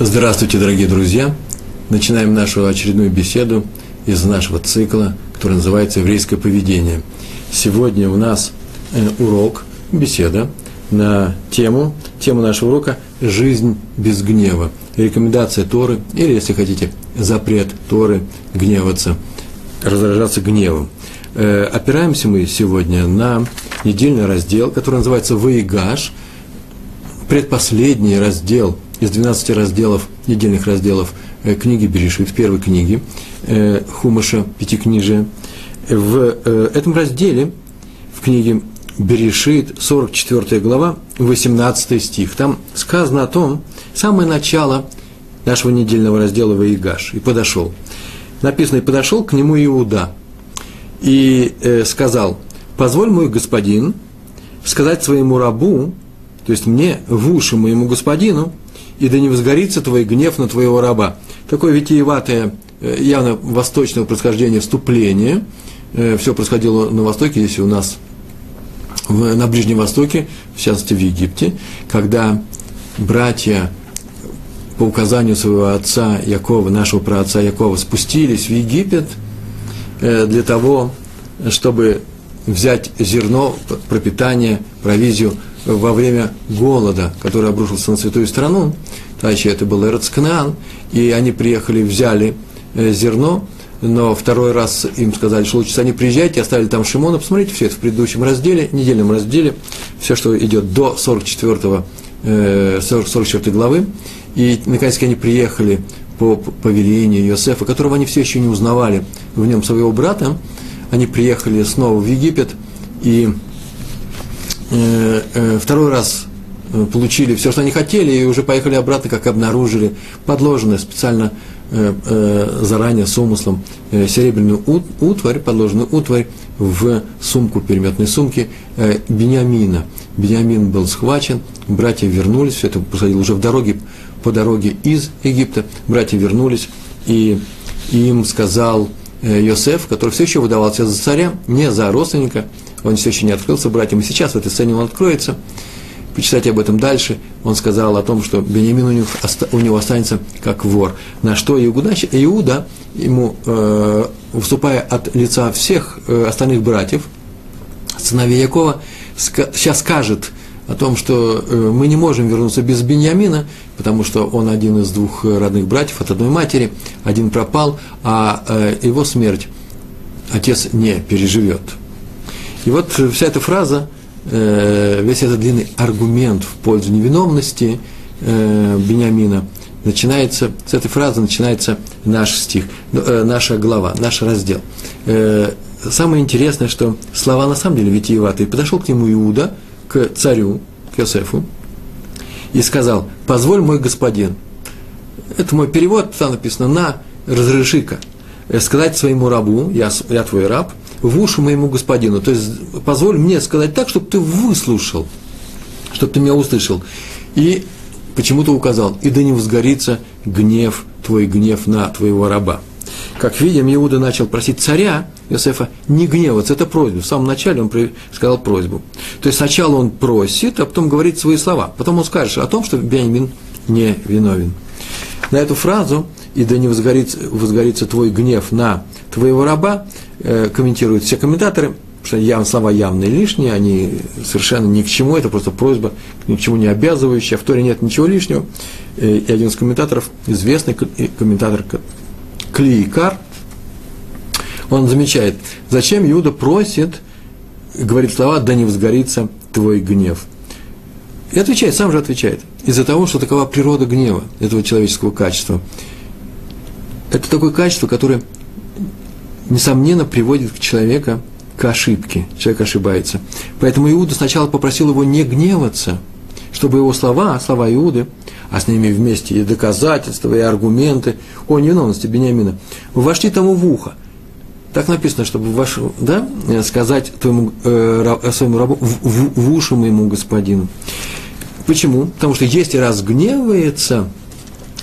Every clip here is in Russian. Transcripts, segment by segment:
Здравствуйте, дорогие друзья! Начинаем нашу очередную беседу из нашего цикла, который называется «Еврейское поведение». Сегодня у нас э, урок, беседа на тему, тему нашего урока «Жизнь без гнева». Рекомендация Торы, или, если хотите, запрет Торы гневаться, раздражаться гневом. Э, опираемся мы сегодня на недельный раздел, который называется «Ваигаш», предпоследний раздел – из 12 разделов, недельных разделов э, книги Берешит, первой книги э, Хумаша, Пятикнижия. В э, этом разделе, в книге Берешит, 44 глава, 18 стих, там сказано о том, самое начало нашего недельного раздела Ваигаш, и подошел. Написано, и подошел к нему Иуда, и сказал, позволь мой господин сказать своему рабу, то есть мне, в уши моему господину, и да не возгорится твой гнев на твоего раба. Такое витиеватое, э, явно восточного происхождения вступление. Э, Все происходило на Востоке, если у нас на Ближнем Востоке, в частности в Египте, когда братья по указанию своего отца Якова, нашего праотца Якова, спустились в Египет э, для того, чтобы взять зерно, пропитание, провизию во время голода, который обрушился на святую страну, Тачи это был Эрцкнаан, и они приехали, взяли э, зерно, но второй раз им сказали, что лучше они приезжайте, оставили там Шимона, посмотрите все это в предыдущем разделе, недельном разделе, все, что идет до 44, 44 главы, и наконец они приехали по повелению Иосифа, которого они все еще не узнавали в нем своего брата, они приехали снова в Египет, и Э, э, второй раз э, получили все, что они хотели, и уже поехали обратно, как обнаружили, подложенное специально заранее с умыслом серебряную утварь, подложенную утварь в сумку, переметной сумки Бениамина. Бениамин был схвачен, братья вернулись, все это происходило уже в дороге, по дороге из Египта, братья вернулись, и им сказал Йосеф, который все еще выдавался за царя, не за родственника, он все еще не открылся братьям, и сейчас в этой сцене он откроется. Почитайте об этом дальше. Он сказал о том, что Бениамин у него, у него останется как вор. На что Иуда, Иуда ему, э, выступая от лица всех э, остальных братьев, сыновей Якова, ска, сейчас скажет о том, что э, мы не можем вернуться без Беньямина, потому что он один из двух родных братьев от одной матери, один пропал, а э, его смерть отец не переживет. И вот вся эта фраза, э, весь этот длинный аргумент в пользу невиновности э, Бениамина, начинается, с этой фразы начинается наш стих, э, наша глава, наш раздел. Самое интересное, что слова на самом деле витиеватые. Подошел к нему Иуда, к царю, к Иосифу, и сказал, позволь мой господин, это мой перевод, там написано, на, разреши-ка, сказать своему рабу, я, я твой раб, в уши моему господину. То есть позволь мне сказать так, чтобы ты выслушал, чтобы ты меня услышал. И почему-то указал, и да не возгорится гнев, твой гнев на твоего раба. Как видим, Иуда начал просить царя Иосифа не гневаться. Это просьба. В самом начале он сказал просьбу. То есть сначала он просит, а потом говорит свои слова. Потом он скажет о том, что Бенjamin не виновен. На эту фразу «и да не возгорится, возгорится твой гнев на твоего раба», э, комментируют все комментаторы, что яв, слова явные лишние, они совершенно ни к чему, это просто просьба, ни к чему не обязывающая, в Торе нет ничего лишнего. Э, и один из комментаторов, известный комментатор Клейкар, он замечает, зачем Иуда просит, говорит слова, да не возгорится твой гнев. И отвечает, сам же отвечает, из-за того, что такова природа гнева, этого человеческого качества. Это такое качество, которое несомненно, приводит к человека к ошибке. Человек ошибается. Поэтому Иуда сначала попросил его не гневаться, чтобы его слова, слова Иуды, а с ними вместе и доказательства, и аргументы о невиновности Бениамина, вошли тому в ухо. Так написано, чтобы ваш, да, сказать твоему, э, своему рабу, в, в, в уши моему господину. Почему? Потому что если разгневается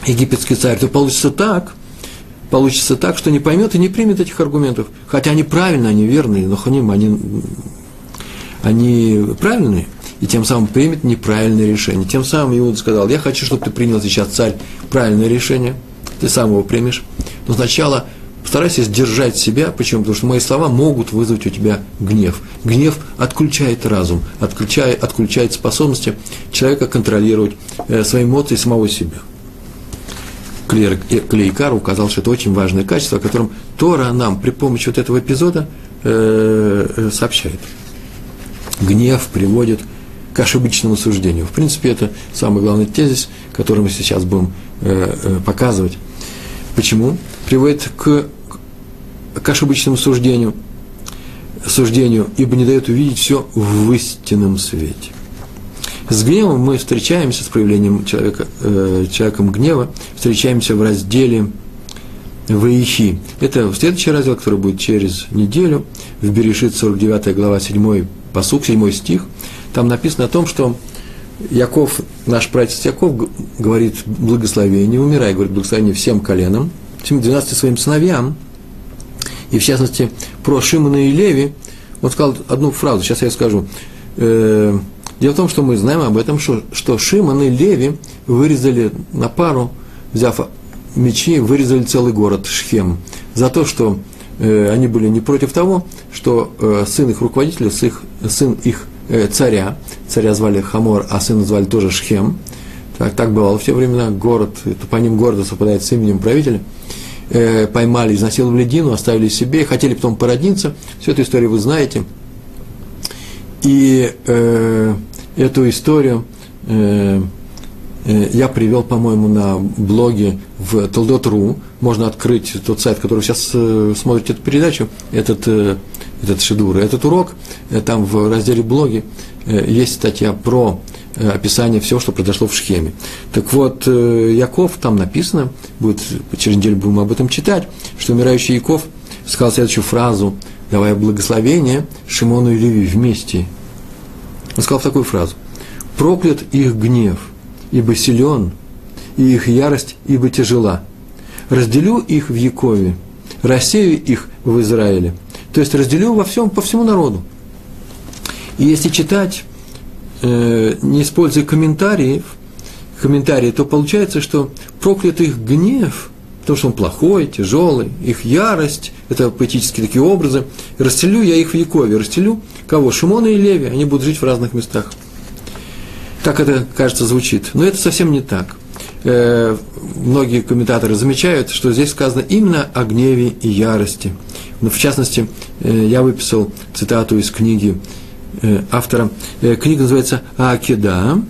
египетский царь, то получится так – получится так, что не поймет и не примет этих аргументов. Хотя они правильные, они верные, но ханим, они, они правильные. и тем самым примет неправильное решение. Тем самым Иуда сказал, я хочу, чтобы ты принял сейчас, царь, правильное решение, ты сам его примешь, но сначала Постарайся сдержать себя. Почему? Потому что мои слова могут вызвать у тебя гнев. Гнев отключает разум, отключает, отключает способности человека контролировать э, свои эмоции самого себя. Клейкар указал, что это очень важное качество, о котором Тора нам при помощи вот этого эпизода э, э, сообщает. Гнев приводит к ошибочному суждению. В принципе, это самый главный тезис, который мы сейчас будем э, э, показывать. Почему? Приводит к к ошибочному суждению, суждению, ибо не дает увидеть все в истинном свете. С гневом мы встречаемся, с проявлением человека, э, человеком гнева, встречаемся в разделе Ваихи. Это следующий раздел, который будет через неделю, в Берешит 49 глава 7 посук, 7 стих. Там написано о том, что Яков, наш пратец Яков говорит благословение, умирая, говорит благословение всем коленам, всем 12 своим сыновьям, и в частности про Шимона и Леви, он сказал одну фразу, сейчас я скажу. Э, дело в том, что мы знаем об этом, что, что Шимон и Леви вырезали на пару, взяв мечи, вырезали целый город Шхем. За то, что э, они были не против того, что э, сын их руководителя, сын их, царя, царя звали Хамор, а сына звали тоже Шхем, так, так бывало в те времена, город, топоним города совпадает с именем правителя – э, поймали, изнасиловали Дину, оставили себе, хотели потом породниться. Всю эту историю вы знаете. И э, эту историю э, я привел, по-моему, на блоге в Толдот.ру. Можно открыть тот сайт, который сейчас э, смотрите эту передачу, этот, э, этот шедур, этот урок. Э, там в разделе блоги э, есть статья про Э, описание всего, что произошло в Шхеме. Так вот, э, Яков, там написано, будет, через неделю будем об этом читать, что умирающий Яков сказал следующую фразу, давая благословение Шимону и Леви вместе. Он сказал такую фразу. «Проклят их гнев, ибо силен, и их ярость, ибо тяжела. Разделю их в Якове, рассею их в Израиле». То есть разделю во всем, по всему народу. И если читать э, не используя комментариев, комментарии, то получается, что проклят их гнев, потому что он плохой, тяжелый, их ярость, это поэтические такие образы, расселю я их в Якове, расселю кого? Шимона и Леви, они будут жить в разных местах. Так это, кажется, звучит. Но это совсем не так. Э, многие комментаторы замечают, что здесь сказано именно о гневе и ярости. Но в частности, э, я выписал цитату из книги Э, автора. Книга называется «Акеда»,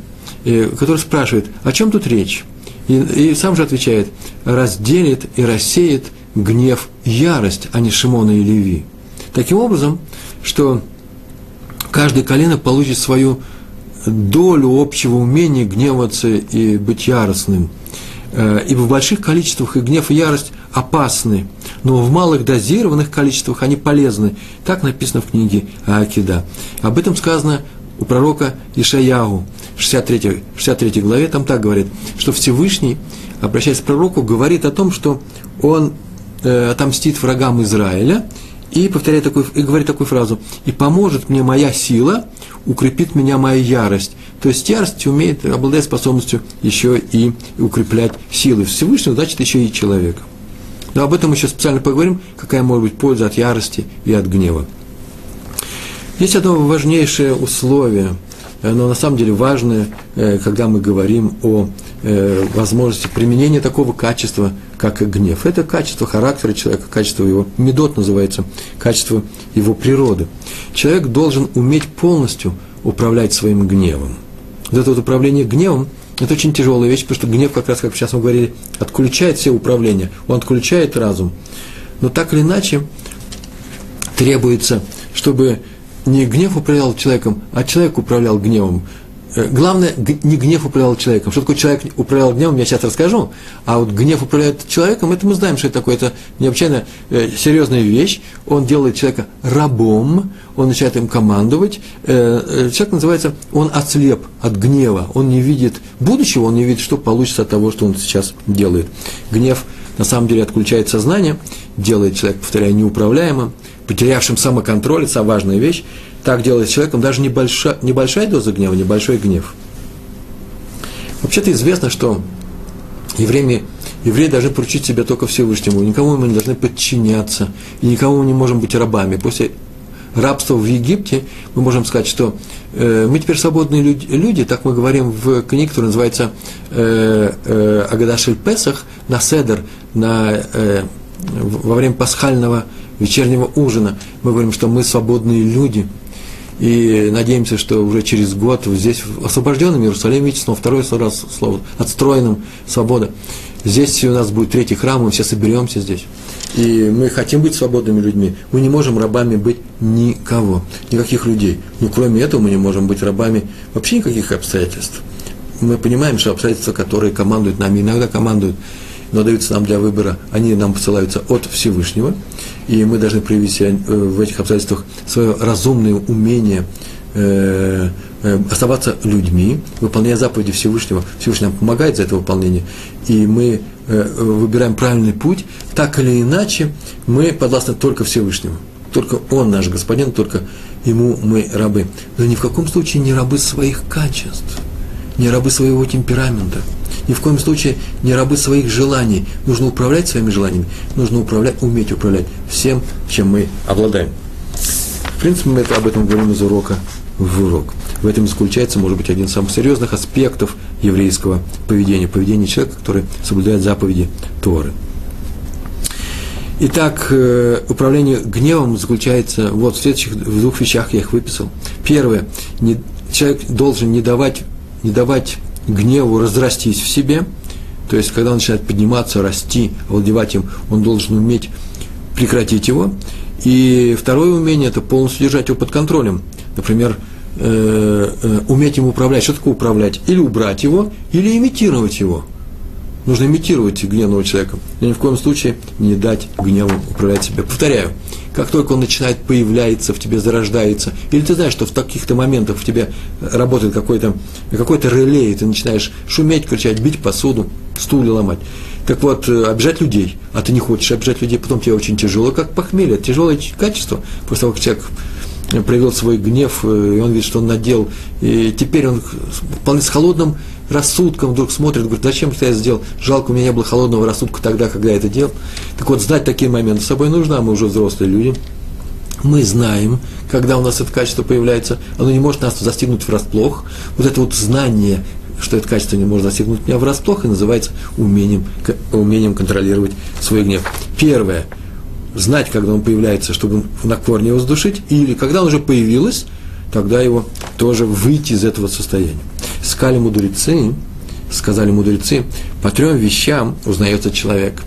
э, который спрашивает, о чем тут речь? И, и сам же отвечает, разделит и рассеет гнев ярость, а не Шимона и Леви. Таким образом, что каждое колено получит свою долю общего умения гневаться и быть яростным. Ибо в больших количествах и гнев, и ярость опасны, но в малых дозированных количествах они полезны. Так написано в книге Акида. Об этом сказано у пророка Ишаягу в 63, 63 главе, там так говорит, что Всевышний, обращаясь к пророку, говорит о том, что он э, отомстит врагам Израиля, и повторяет такую, и говорит такую фразу, «И поможет мне моя сила, укрепит меня моя ярость». То есть ярость умеет, обладает способностью еще и укреплять силы Всевышнего, значит, еще и человека. Но об этом мы еще специально поговорим, какая может быть польза от ярости и от гнева. Есть одно важнейшее условие, но на самом деле важное, э, когда мы говорим о э, возможности применения такого качества, как гнев. Это качество характера человека, качество его, медот называется, качество его природы. Человек должен уметь полностью управлять своим гневом. Вот это вот управление гневом – это очень тяжелая вещь, потому что гнев, как раз, как сейчас мы говорили, отключает все управление, он отключает разум. Но так или иначе требуется, чтобы не гнев управлял человеком, а человек управлял гневом. Э, главное, не гнев управлял человеком. Что такое человек управлял гневом, я сейчас расскажу. А вот гнев управляет человеком, это мы знаем, что это такое. Это необычайно э, серьезная вещь. Он делает человека рабом, он начинает им командовать. Э, человек называется, он ослеп от гнева. Он не видит будущего, он не видит, что получится от того, что он сейчас делает. Гнев на самом деле отключает сознание, делает человека, повторяю, неуправляемым, потерявшим самоконтроль, это важная вещь. так делает с человеком даже небольшая, небольшая доза гнева, небольшой гнев. Вообще-то известно, что евреи, евреи должны поручить себя только Всевышнему, никому мы не должны подчиняться, и никому мы не можем быть рабами. После рабства в Египте мы можем сказать, что э, мы теперь свободные люди, люди, так мы говорим в книге, которая называется э, э, Агадашель Песах, на Седер, на, э, во время пасхального вечернего ужина. Мы говорим, что мы свободные люди – и надеемся, что уже через год здесь, в освобожденном Иерусалиме, видите, снова второе раз слово, отстроенным, свобода. Здесь у нас будет третий храм, мы все соберемся здесь. И мы хотим быть свободными людьми. Мы не можем рабами быть никого, никаких людей. Но кроме этого мы не можем быть рабами вообще никаких обстоятельств. Мы понимаем, что обстоятельства, которые командуют нами, иногда командуют но даются нам для выбора, они нам посылаются от Всевышнего, и мы должны проявить э, в этих обстоятельствах свое разумное умение э, э, оставаться людьми, выполняя заповеди Всевышнего. Всевышний нам помогает за это выполнение, и мы выбираем правильный путь, так или иначе мы подвластны только Всевышнему. Только Он наш Господин, только Ему мы рабы. Но ни в каком случае не рабы своих качеств, не рабы своего темперамента – ни в коем случае не рабы своих желаний. Нужно управлять своими желаниями, нужно управлять, уметь управлять всем, чем мы обладаем. В принципе, мы это, об этом говорим из урока в урок. В этом заключается, может быть, один из самых серьезных аспектов еврейского поведения, поведения человека, который соблюдает заповеди Торы. Итак, э, управление гневом заключается вот в следующих в двух вещах, я их выписал. Первое, не, человек должен не давать, не давать гневу разрастись в себе, то есть, когда он начинает подниматься, расти, овладевать им, он должен уметь прекратить его. И второе умение – это полностью держать его под контролем. Например, э, э, уметь им управлять. Что такое управлять? Или убрать его, или имитировать его. Нужно имитировать гневного человека. И ни в коем случае не дать гневу управлять себя. Повторяю, как только он начинает появляться в тебе, зарождается, или ты знаешь, что в таких-то моментах в тебе работает какой-то какой реле, и ты начинаешь шуметь, кричать, бить посуду, стулья ломать. Так вот, э, обижать людей, а ты не хочешь обижать людей, потом тебе очень тяжело, как похмелье, тяжелое качество, после того, как человек проявил свой гнев, э, и он видит, что он надел, и теперь он вполне с холодным рассудком вдруг смотрит, говорит, зачем что я сделал? Жалко, у меня не было холодного рассудка тогда, когда я это делал. Так вот, знать такие моменты с собой нужно, а мы уже взрослые люди. Мы знаем, когда у нас это качество появляется, оно не может нас застигнуть врасплох. Вот это вот знание, что это качество не может застигнуть меня врасплох, и называется умением, умением контролировать свой гнев. Первое – знать, когда он появляется, чтобы на корне его сдушить, или когда он уже появилось, тогда его тоже выйти из этого состояния. Сказали мудрецы, сказали мудрецы, по трем вещам узнается человек.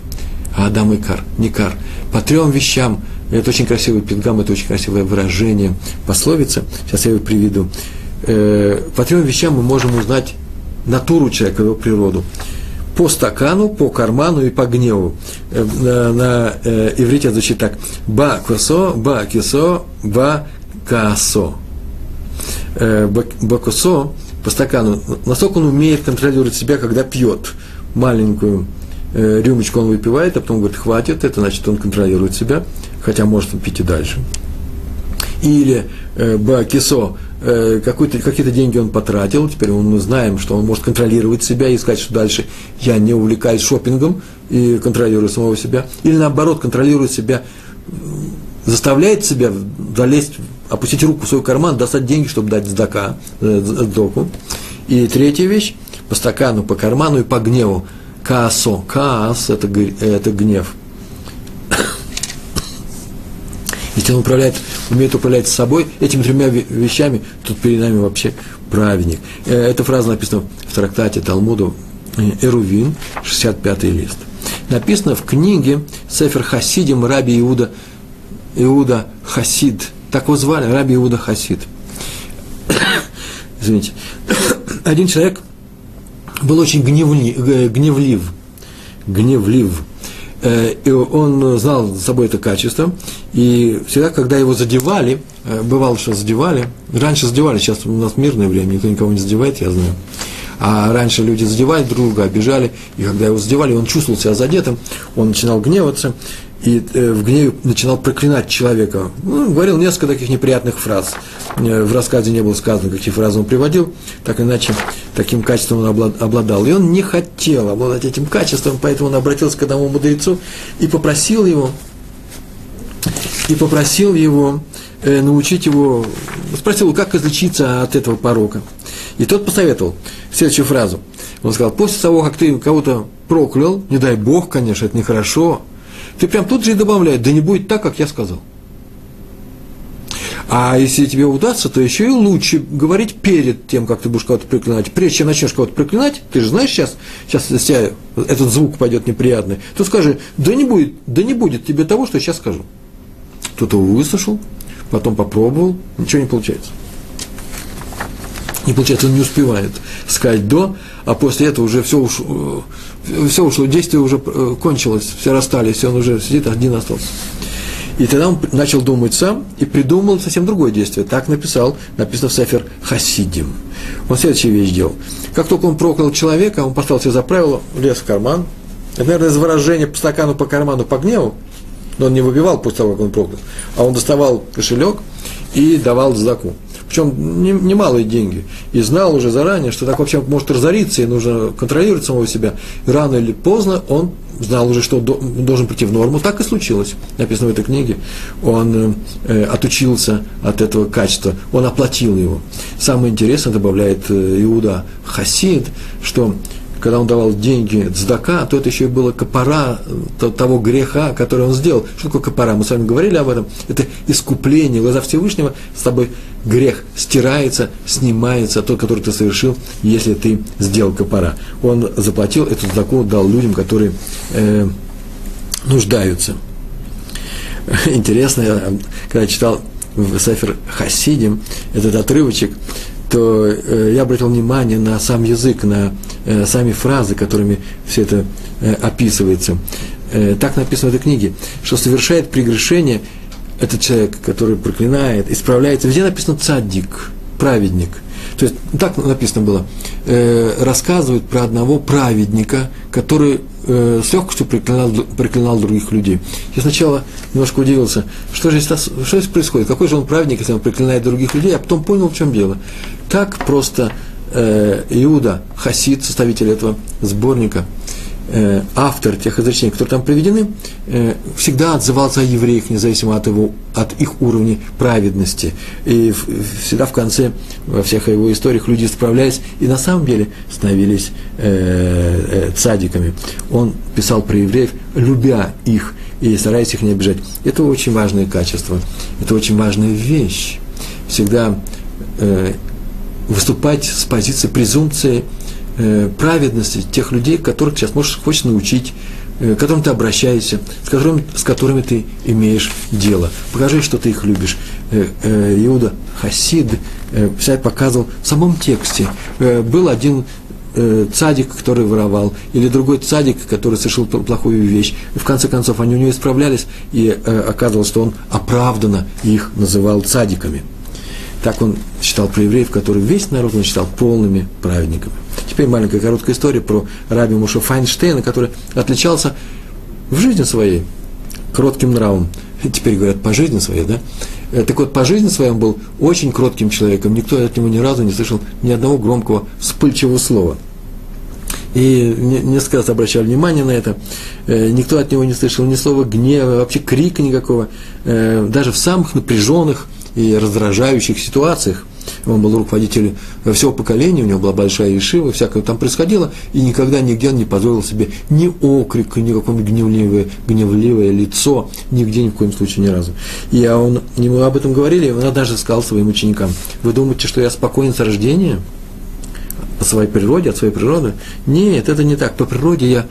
А Адам и Кар, не Кар. По трем вещам, это очень красивый пингам, это очень красивое выражение, пословица, сейчас я его приведу. Э, по трем вещам мы можем узнать натуру человека, его природу. По стакану, по карману и по гневу. Э, на, на э, иврите это звучит так. Ба косо, ба кисо, ба касо э, Бакусо по стакану, насколько он умеет контролировать себя, когда пьет маленькую э, рюмочку, он выпивает, а потом говорит, хватит, это значит, он контролирует себя, хотя может пить и дальше. Или э, Бакисо, э, какие-то деньги он потратил, теперь мы знаем, что он может контролировать себя и сказать, что дальше я не увлекаюсь шопингом и контролирую самого себя. Или наоборот, контролирует себя, заставляет себя залезть опустить руку в свой карман, достать деньги, чтобы дать сдака, э, сдоку. И третья вещь, по стакану, по карману и по гневу. Каасо. Каас – это, это гнев. Если он управляет, умеет управлять собой, этими тремя вещами, тут перед нами вообще праведник. Э, эта фраза написана в трактате Талмуду э, Эрувин, 65-й лист. Написано в книге Сефер Хасидим Раби Иуда, Иуда Хасид – так его звали, Раби Иуда Хасид. Извините. Один человек был очень гневли, гневлив. Гневлив. Э, и он знал за собой это качество. И всегда, когда его задевали, э, бывало, что задевали, раньше задевали, сейчас у нас мирное время, никто никого не задевает, я знаю. А раньше люди задевали друга, обижали, и когда его задевали, он чувствовал себя задетым, он начинал гневаться, и э, в гневе начинал проклинать человека. Ну, говорил несколько таких неприятных фраз. Э, в рассказе не было сказано, какие фразы он приводил, так иначе таким качеством он обладал. И он не хотел обладать этим качеством, поэтому он обратился к одному мудрецу и попросил его, и попросил его э, научить его, спросил, как излечиться от этого порока. И тот посоветовал следующую фразу. Он сказал, после того, как ты кого-то проклял, не дай Бог, конечно, это нехорошо, ты прям тут же и добавляй, да не будет так, как я сказал. А если тебе удастся, то еще и лучше говорить перед тем, как ты будешь кого-то проклинать. Прежде чем начнешь кого-то проклинать, ты же знаешь сейчас, сейчас если этот звук пойдет неприятный, то скажи, да не будет, да не будет тебе того, что я сейчас скажу. Кто-то его выслушал, потом попробовал, ничего не получается. Не получается, он не успевает сказать до, а после этого уже все ушло, все ушло, действие уже э, кончилось, все расстались, и он уже сидит, один остался. И тогда он начал думать сам и придумал совсем другое действие. Так написал, написано в Сефер Хасидим. Он следующую вещь делал. Как только он проклял человека, он поставил себе за правило, лез в карман. Это, наверное, из выражения по стакану, по карману, по гневу. Но он не выбивал после того, как он проклял. А он доставал кошелек и давал задаку причем немалые деньги, и знал уже заранее, что так вообще может разориться, и нужно контролировать самого себя. И рано или поздно он знал уже, что должен прийти в норму. Так и случилось. Написано в этой книге. Он э, отучился от этого качества, он оплатил его. Самое интересное, добавляет э, Иуда Хасид, что когда он давал деньги цдака, то это еще и было копора того греха, который он сделал. Что такое копора? Мы с вами говорили об этом. Это искупление. Глаза Всевышнего с тобой грех стирается, снимается, тот, который ты совершил, если ты сделал копора. Он заплатил эту цдаку, дал людям, которые э, нуждаются. Интересно, я, когда читал в Сефер Хасидим этот отрывочек, то э, я обратил внимание на сам язык, на э, сами фразы, которыми все это э, описывается. Э, так написано в этой книге, что совершает прегрешение этот человек, который проклинает, исправляется. Везде написано цадик, праведник. То есть так написано было. Э, рассказывают про одного праведника, который э, с легкостью проклинал, проклинал других людей. Я сначала немножко удивился, что же что здесь происходит, какой же он праведник, если он проклинает других людей, а потом понял, в чем дело. Так просто э, Иуда, Хасид, составитель этого сборника, э, автор тех изречений, которые там приведены, э, всегда отзывался о евреях, независимо от, его, от их уровня праведности. И в, всегда в конце, во всех его историях, люди справлялись и на самом деле становились э, э, цадиками. Он писал про евреев, любя их и стараясь их не обижать. Это очень важное качество, это очень важная вещь. Всегда э, выступать с позиции презумпции э, праведности тех людей, которых сейчас можешь, хочешь научить, э, к которым ты обращаешься, с которыми, с которыми ты имеешь дело. Покажи, что ты их любишь. Э, Иуда Хасид э, показывал в самом тексте. Был один цадик, который воровал, или другой цадик, который совершил плохую вещь. И в конце концов они у него исправлялись, и э, оказывалось, что он оправданно их называл цадиками. Так он считал про евреев, которые весь народ он считал полными праведниками. Теперь маленькая короткая история про раби Муша Файнштейна, который отличался в жизни своей кротким нравом. Теперь говорят, по жизни своей, да? Э, так вот, по жизни своей он был очень кротким человеком. Никто от него ни разу не слышал ни одного громкого, вспыльчивого слова. И несколько раз обращали внимание на это. Э, никто от него не слышал ни слова гнева, вообще крика никакого. Э, даже в самых напряженных и раздражающих ситуациях. Он был руководителем всего поколения, у него была большая ешива, всякое там происходило, и никогда нигде он не позволил себе ни окрика, ни какое-нибудь гневливое, гневливое лицо, нигде ни в коем случае ни разу. И он, ему об этом говорили, он даже сказал своим ученикам, вы думаете, что я спокоен с рождения? По своей природе, от своей природы? Нет, это не так. По природе я,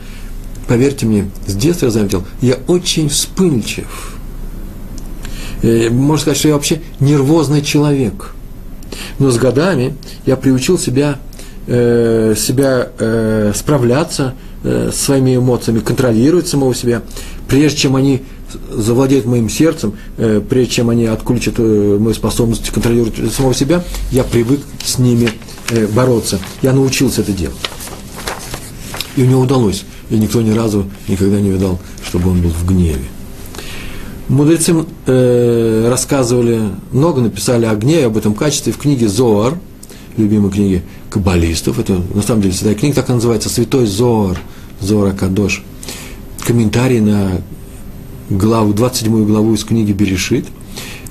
поверьте мне, с детства я заметил, я очень вспыльчив можно сказать, что я вообще нервозный человек. Но с годами я приучил себя, э, себя э, справляться э, с своими эмоциями, контролировать самого себя, прежде чем они завладеют моим сердцем, э, прежде чем они отключат э, мою способность контролировать самого себя, я привык с ними э, бороться. Я научился это делать. И у него удалось. И никто ни разу никогда не видал, чтобы он был в гневе. Мудрецы э, рассказывали много, написали о гневе, об этом качестве в книге Зоар, любимой книге каббалистов. Это на самом деле святая книга, так и называется, Святой Зоар, Зоар Кадош. Комментарий на главу, 27 главу из книги Берешит.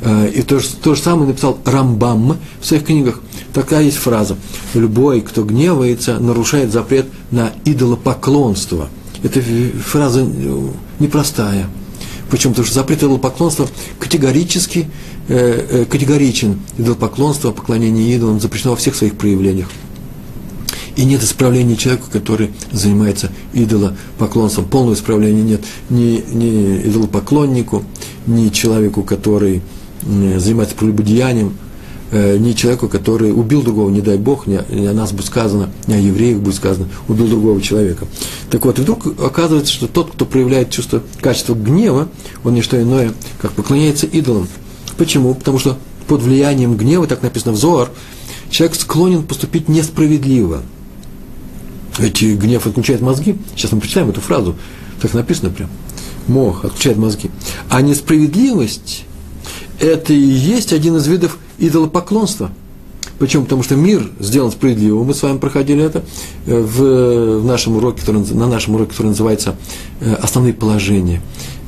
Э, и то, то же самое написал Рамбам в своих книгах. Такая есть фраза. Любой, кто гневается, нарушает запрет на идолопоклонство. Эта фраза э, непростая. Почему? Потому что запрет идолопоклонства категорически э, э, категоричен. Идолопоклонство, поклонение идолам запрещено во всех своих проявлениях. И нет исправления человеку, который занимается идолопоклонством. Полного исправления нет ни, ни идолопоклоннику, ни человеку, который занимается прелюбодеянием, не человеку, который убил другого, не дай Бог, не, о нас будет сказано, не о евреях будет сказано, убил другого человека. Так вот, и вдруг оказывается, что тот, кто проявляет чувство, качество гнева, он не что иное, как поклоняется идолам. Почему? Потому что под влиянием гнева, так написано в Зоар, человек склонен поступить несправедливо. Ведь гнев отключает мозги. Сейчас мы прочитаем эту фразу. Так написано прям. Мох отключает мозги. А несправедливость – это и есть один из видов идолопоклонство. Почему? Потому что мир сделан справедливым. Мы с вами проходили это э, в, нашем уроке, который, на нашем уроке, который называется э, «Основные положения».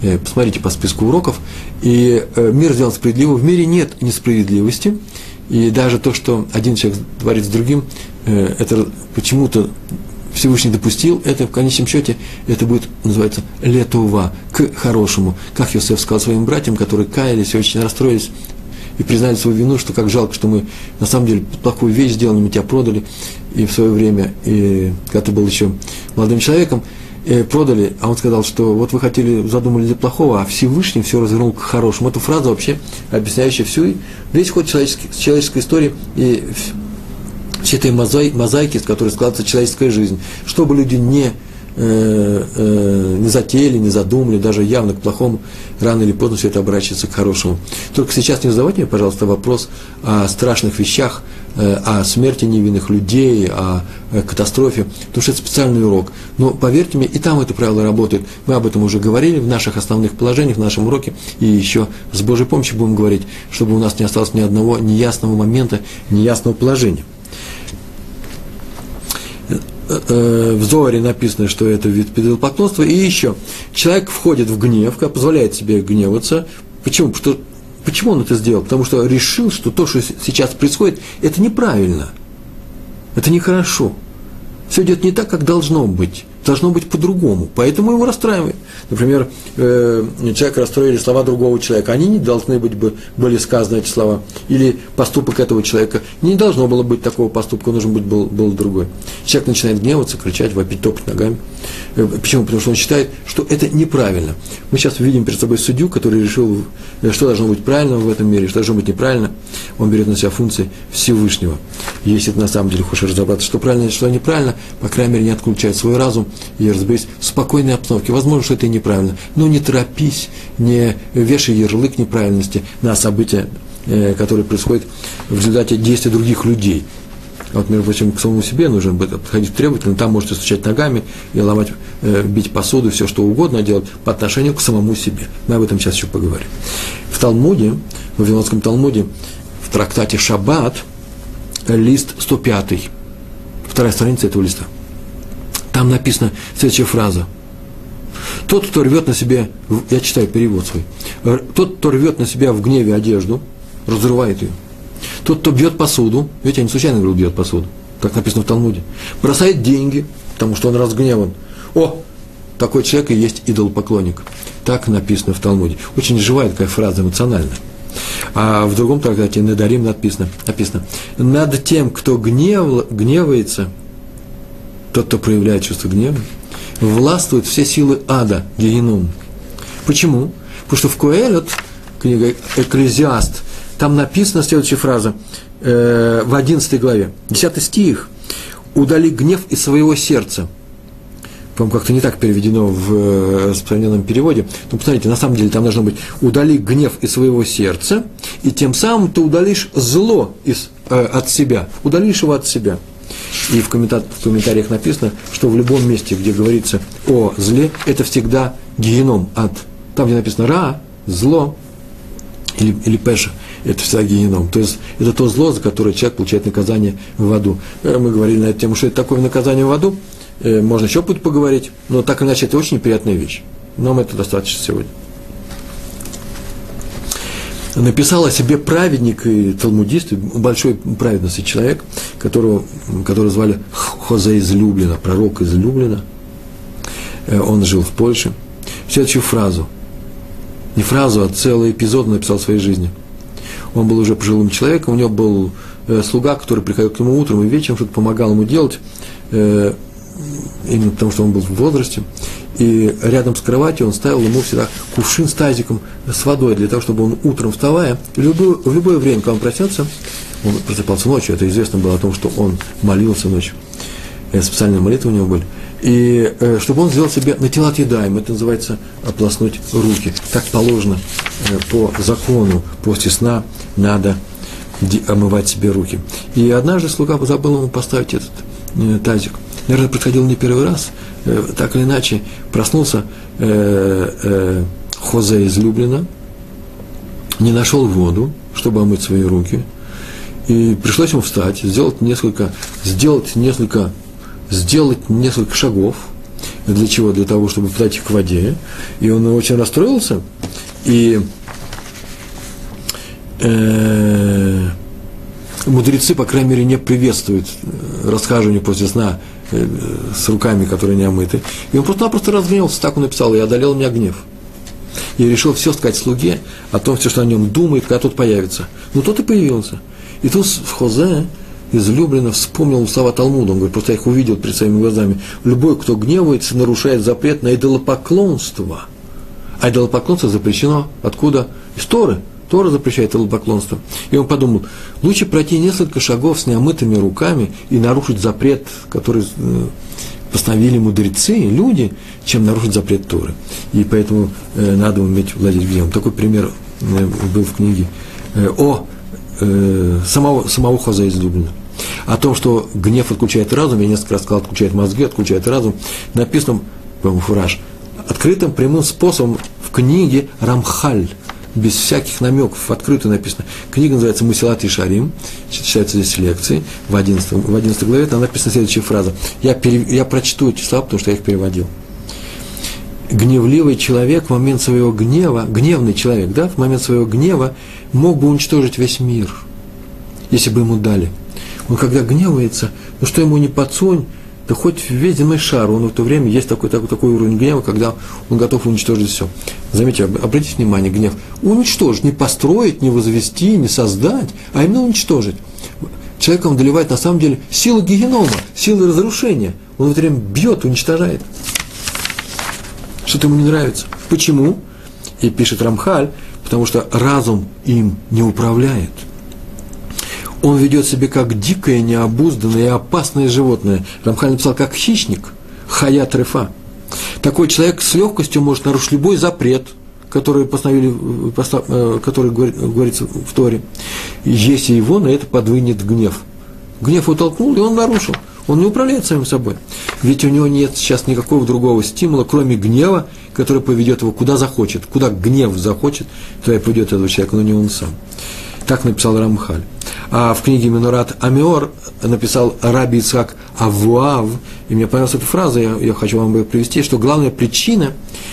Э, посмотрите по списку уроков. И мир сделан справедливым. В мире нет несправедливости. И даже то, что один человек творит с другим, это почему-то Всевышний допустил, это в конечном счете, это будет, называется, летува, к хорошему. Как Йосеф сказал своим братьям, которые каялись и очень расстроились и признали свою вину, что как жалко, что мы на самом деле плохую вещь сделали, мы тебя продали, и в свое время, и когда ты был еще молодым человеком, продали, а он сказал, что вот вы хотели, задумали для плохого, а Всевышний все развернул к хорошему. Эту фразу вообще объясняющая всю, весь ход человеческой, человеческой истории и все этой мозаики, с которой складывается человеческая жизнь. Чтобы люди не э, э, не затеяли, не задумали, даже явно к плохому, рано или поздно все это оборачивается к хорошему. Только сейчас не задавайте мне, пожалуйста, вопрос о страшных вещах, э, о смерти невинных людей, о катастрофе, потому что это специальный урок. Но поверьте мне, и там это правило работает. Мы об этом уже говорили в наших основных положениях, в нашем уроке, и еще с Божьей помощью будем говорить, чтобы у нас не осталось ни одного неясного момента, неясного положения. Э, в Зоре написано, что это вид идолопоклонства. И еще, человек входит в гнев, позволяет себе гневаться. Почему? Потому что, почему он это сделал? Потому что решил, что то, что сейчас происходит, это неправильно. Это нехорошо. Все идет не так, как должно быть должно быть по-другому. Поэтому его расстраивает. Например, э, человек расстроили слова другого человека. Они не должны быть бы, были сказаны эти слова. Или поступок этого человека. Не должно было быть такого поступка, нужен быть был, был другой. Человек начинает гневаться, кричать, вопить, топать ногами. Э, почему? Потому что он считает, что это неправильно. Мы сейчас видим перед собой судью, который решил, э, что должно быть правильно в этом мире, что должно быть неправильно. Он берет на себя функции Всевышнего. Если ты на самом деле хочешь разобраться, что правильно и что неправильно, по крайней мере, не отключать свой разум и разберись в спокойной обстановке. Возможно, что это неправильно, но не торопись, не вешай ярлык неправильности на события, э, которые происходят в результате действия других людей. Вот, между прочим, к самому себе нужно подходить требовательно, там можете стучать ногами и ломать, э, бить посуду, все что угодно делать по отношению к самому себе. Мы об этом сейчас еще поговорим. В Талмуде, в Вавилонском Талмуде, в трактате Шаббат, лист 105, вторая страница этого листа – там написана следующая фраза. Тот, кто рвет на себе, я читаю перевод свой, тот, кто рвет на себя в гневе одежду, разрывает ее. Тот, кто бьет посуду, ведь я не случайно говорил, бьет посуду, так написано в Талмуде, бросает деньги, потому что он разгневан. О, такой человек и есть идолопоклонник. Так написано в Талмуде. Очень живая такая фраза, эмоциональная. А в другом трактате Надарим написано, написано «Над тем, кто гнев, гневается, тот, кто проявляет чувство гнева, властвуют все силы ада, геном. Почему? Потому что в Коэлет, книга Экклезиаст, там написана следующая фраза э, в 11 главе, 10 стих. «Удали гнев из своего сердца». По-моему, как-то не так переведено в э, распространенном переводе. Но посмотрите, на самом деле там должно быть «удали гнев из своего сердца», и тем самым ты удалишь зло из, э, от себя, удалишь его от себя – и в, комментар- в комментариях написано, что в любом месте, где говорится о зле, это всегда геном ад. Там, где написано ра, зло или, или пеша, это всегда геном. То есть это то зло, за которое человек получает наказание в аду. Э, мы говорили на эту тему, что это такое наказание в аду. Э, можно еще будет поговорить, но так иначе это очень неприятная вещь. Нам это достаточно сегодня. Написал о себе праведник и талмудист, большой праведности человек, которого, которого звали Хозе из Люблина, пророк из Люблина. Э, он жил в Польше. Следующую фразу. Не фразу, а целый эпизод написал в своей жизни. Он был уже пожилым человеком, у него был э, слуга, который приходил к нему утром и вечером, что-то помогал ему делать, э, именно потому что он был в возрасте. И рядом с кроватью он ставил ему всегда кувшин с тазиком с водой, для того, чтобы он утром вставая, в любое, в любое время, когда он проснется, он просыпался ночью, это известно было о том, что он молился ночью. Э, специальные молитвы у него были. И э, чтобы он сделал себе натилат едаем, это называется ополоснуть руки. Так положено э, по закону, после сна надо омывать себе руки. И однажды слуга забыл ему поставить этот тазик. Наверное, происходило не первый раз. Э, так или иначе, проснулся э, э, Хозе из Люблина, не нашел воду, чтобы омыть свои руки, и пришлось ему встать, сделать несколько, сделать несколько сделать несколько шагов. Для чего? Для того, чтобы подойти к воде. И он очень расстроился. И э, мудрецы, по крайней мере, не приветствуют расхаживание после сна э, с руками, которые не омыты. И он просто-напросто разгневался, так он написал, и одолел меня гнев. И решил все сказать слуге о том, все, что о нем думает, когда тот появится. Ну, тот и появился. И тут в Хозе излюбленно вспомнил слова Талмуда. Он говорит, просто я их увидел перед своими глазами. Любой, кто гневается, нарушает запрет на идолопоклонство. А идолопоклонство запрещено откуда? Из Торы. Тора запрещает идолопоклонство. И он подумал, лучше пройти несколько шагов с неомытыми руками и нарушить запрет, который э, постановили мудрецы, люди, чем нарушить запрет Торы. И поэтому э, надо уметь владеть гневом. Такой пример э, был в книге э, о э, самого, самого Хоза из Люблина о том, что гнев отключает разум, я несколько раз сказал, отключает мозги, отключает разум, написано, по-моему, фураж, открытым прямым способом в книге Рамхаль, без всяких намеков, открыто написано. Книга называется «Масилат и Шарим», читается здесь лекции, в 11, в 11 главе, там написана следующая фраза. Я, пере, я прочту эти слова, потому что я их переводил. Гневливый человек в момент своего гнева, гневный человек, да, в момент своего гнева мог бы уничтожить весь мир, если бы ему дали – он когда гневается, ну что ему не подсунь, да хоть весь земной шар, он в то время есть такой, такой, такой уровень гнева, когда он готов уничтожить все. Заметьте, обратите внимание, гнев. Уничтожить, не построить, не возвести, не создать, а именно уничтожить. Человеком доливает на самом деле силу генома, силу разрушения. Он в это время бьет, уничтожает. Что-то ему не нравится. Почему? И пишет Рамхаль, потому что разум им не управляет – он ведет себя как дикое, необузданное и опасное животное. Рамхаль написал, как хищник, хая трефа. Такой человек с легкостью может нарушить любой запрет, который, постановили, э, который говорится в Торе, если его на это подвинет гнев. Гнев его толкнул, и он нарушил. Он не управляет самим собой. Ведь у него нет сейчас никакого другого стимула, кроме гнева, который поведет его куда захочет. Куда гнев захочет, туда и поведет этого человека, но не он сам. Так написал Рамхаль. А в книге Минурат Амиор написал Раби Ицхак Авуав, и мне понравилась эта фраза, я, я хочу вам ее привести, что главная причина,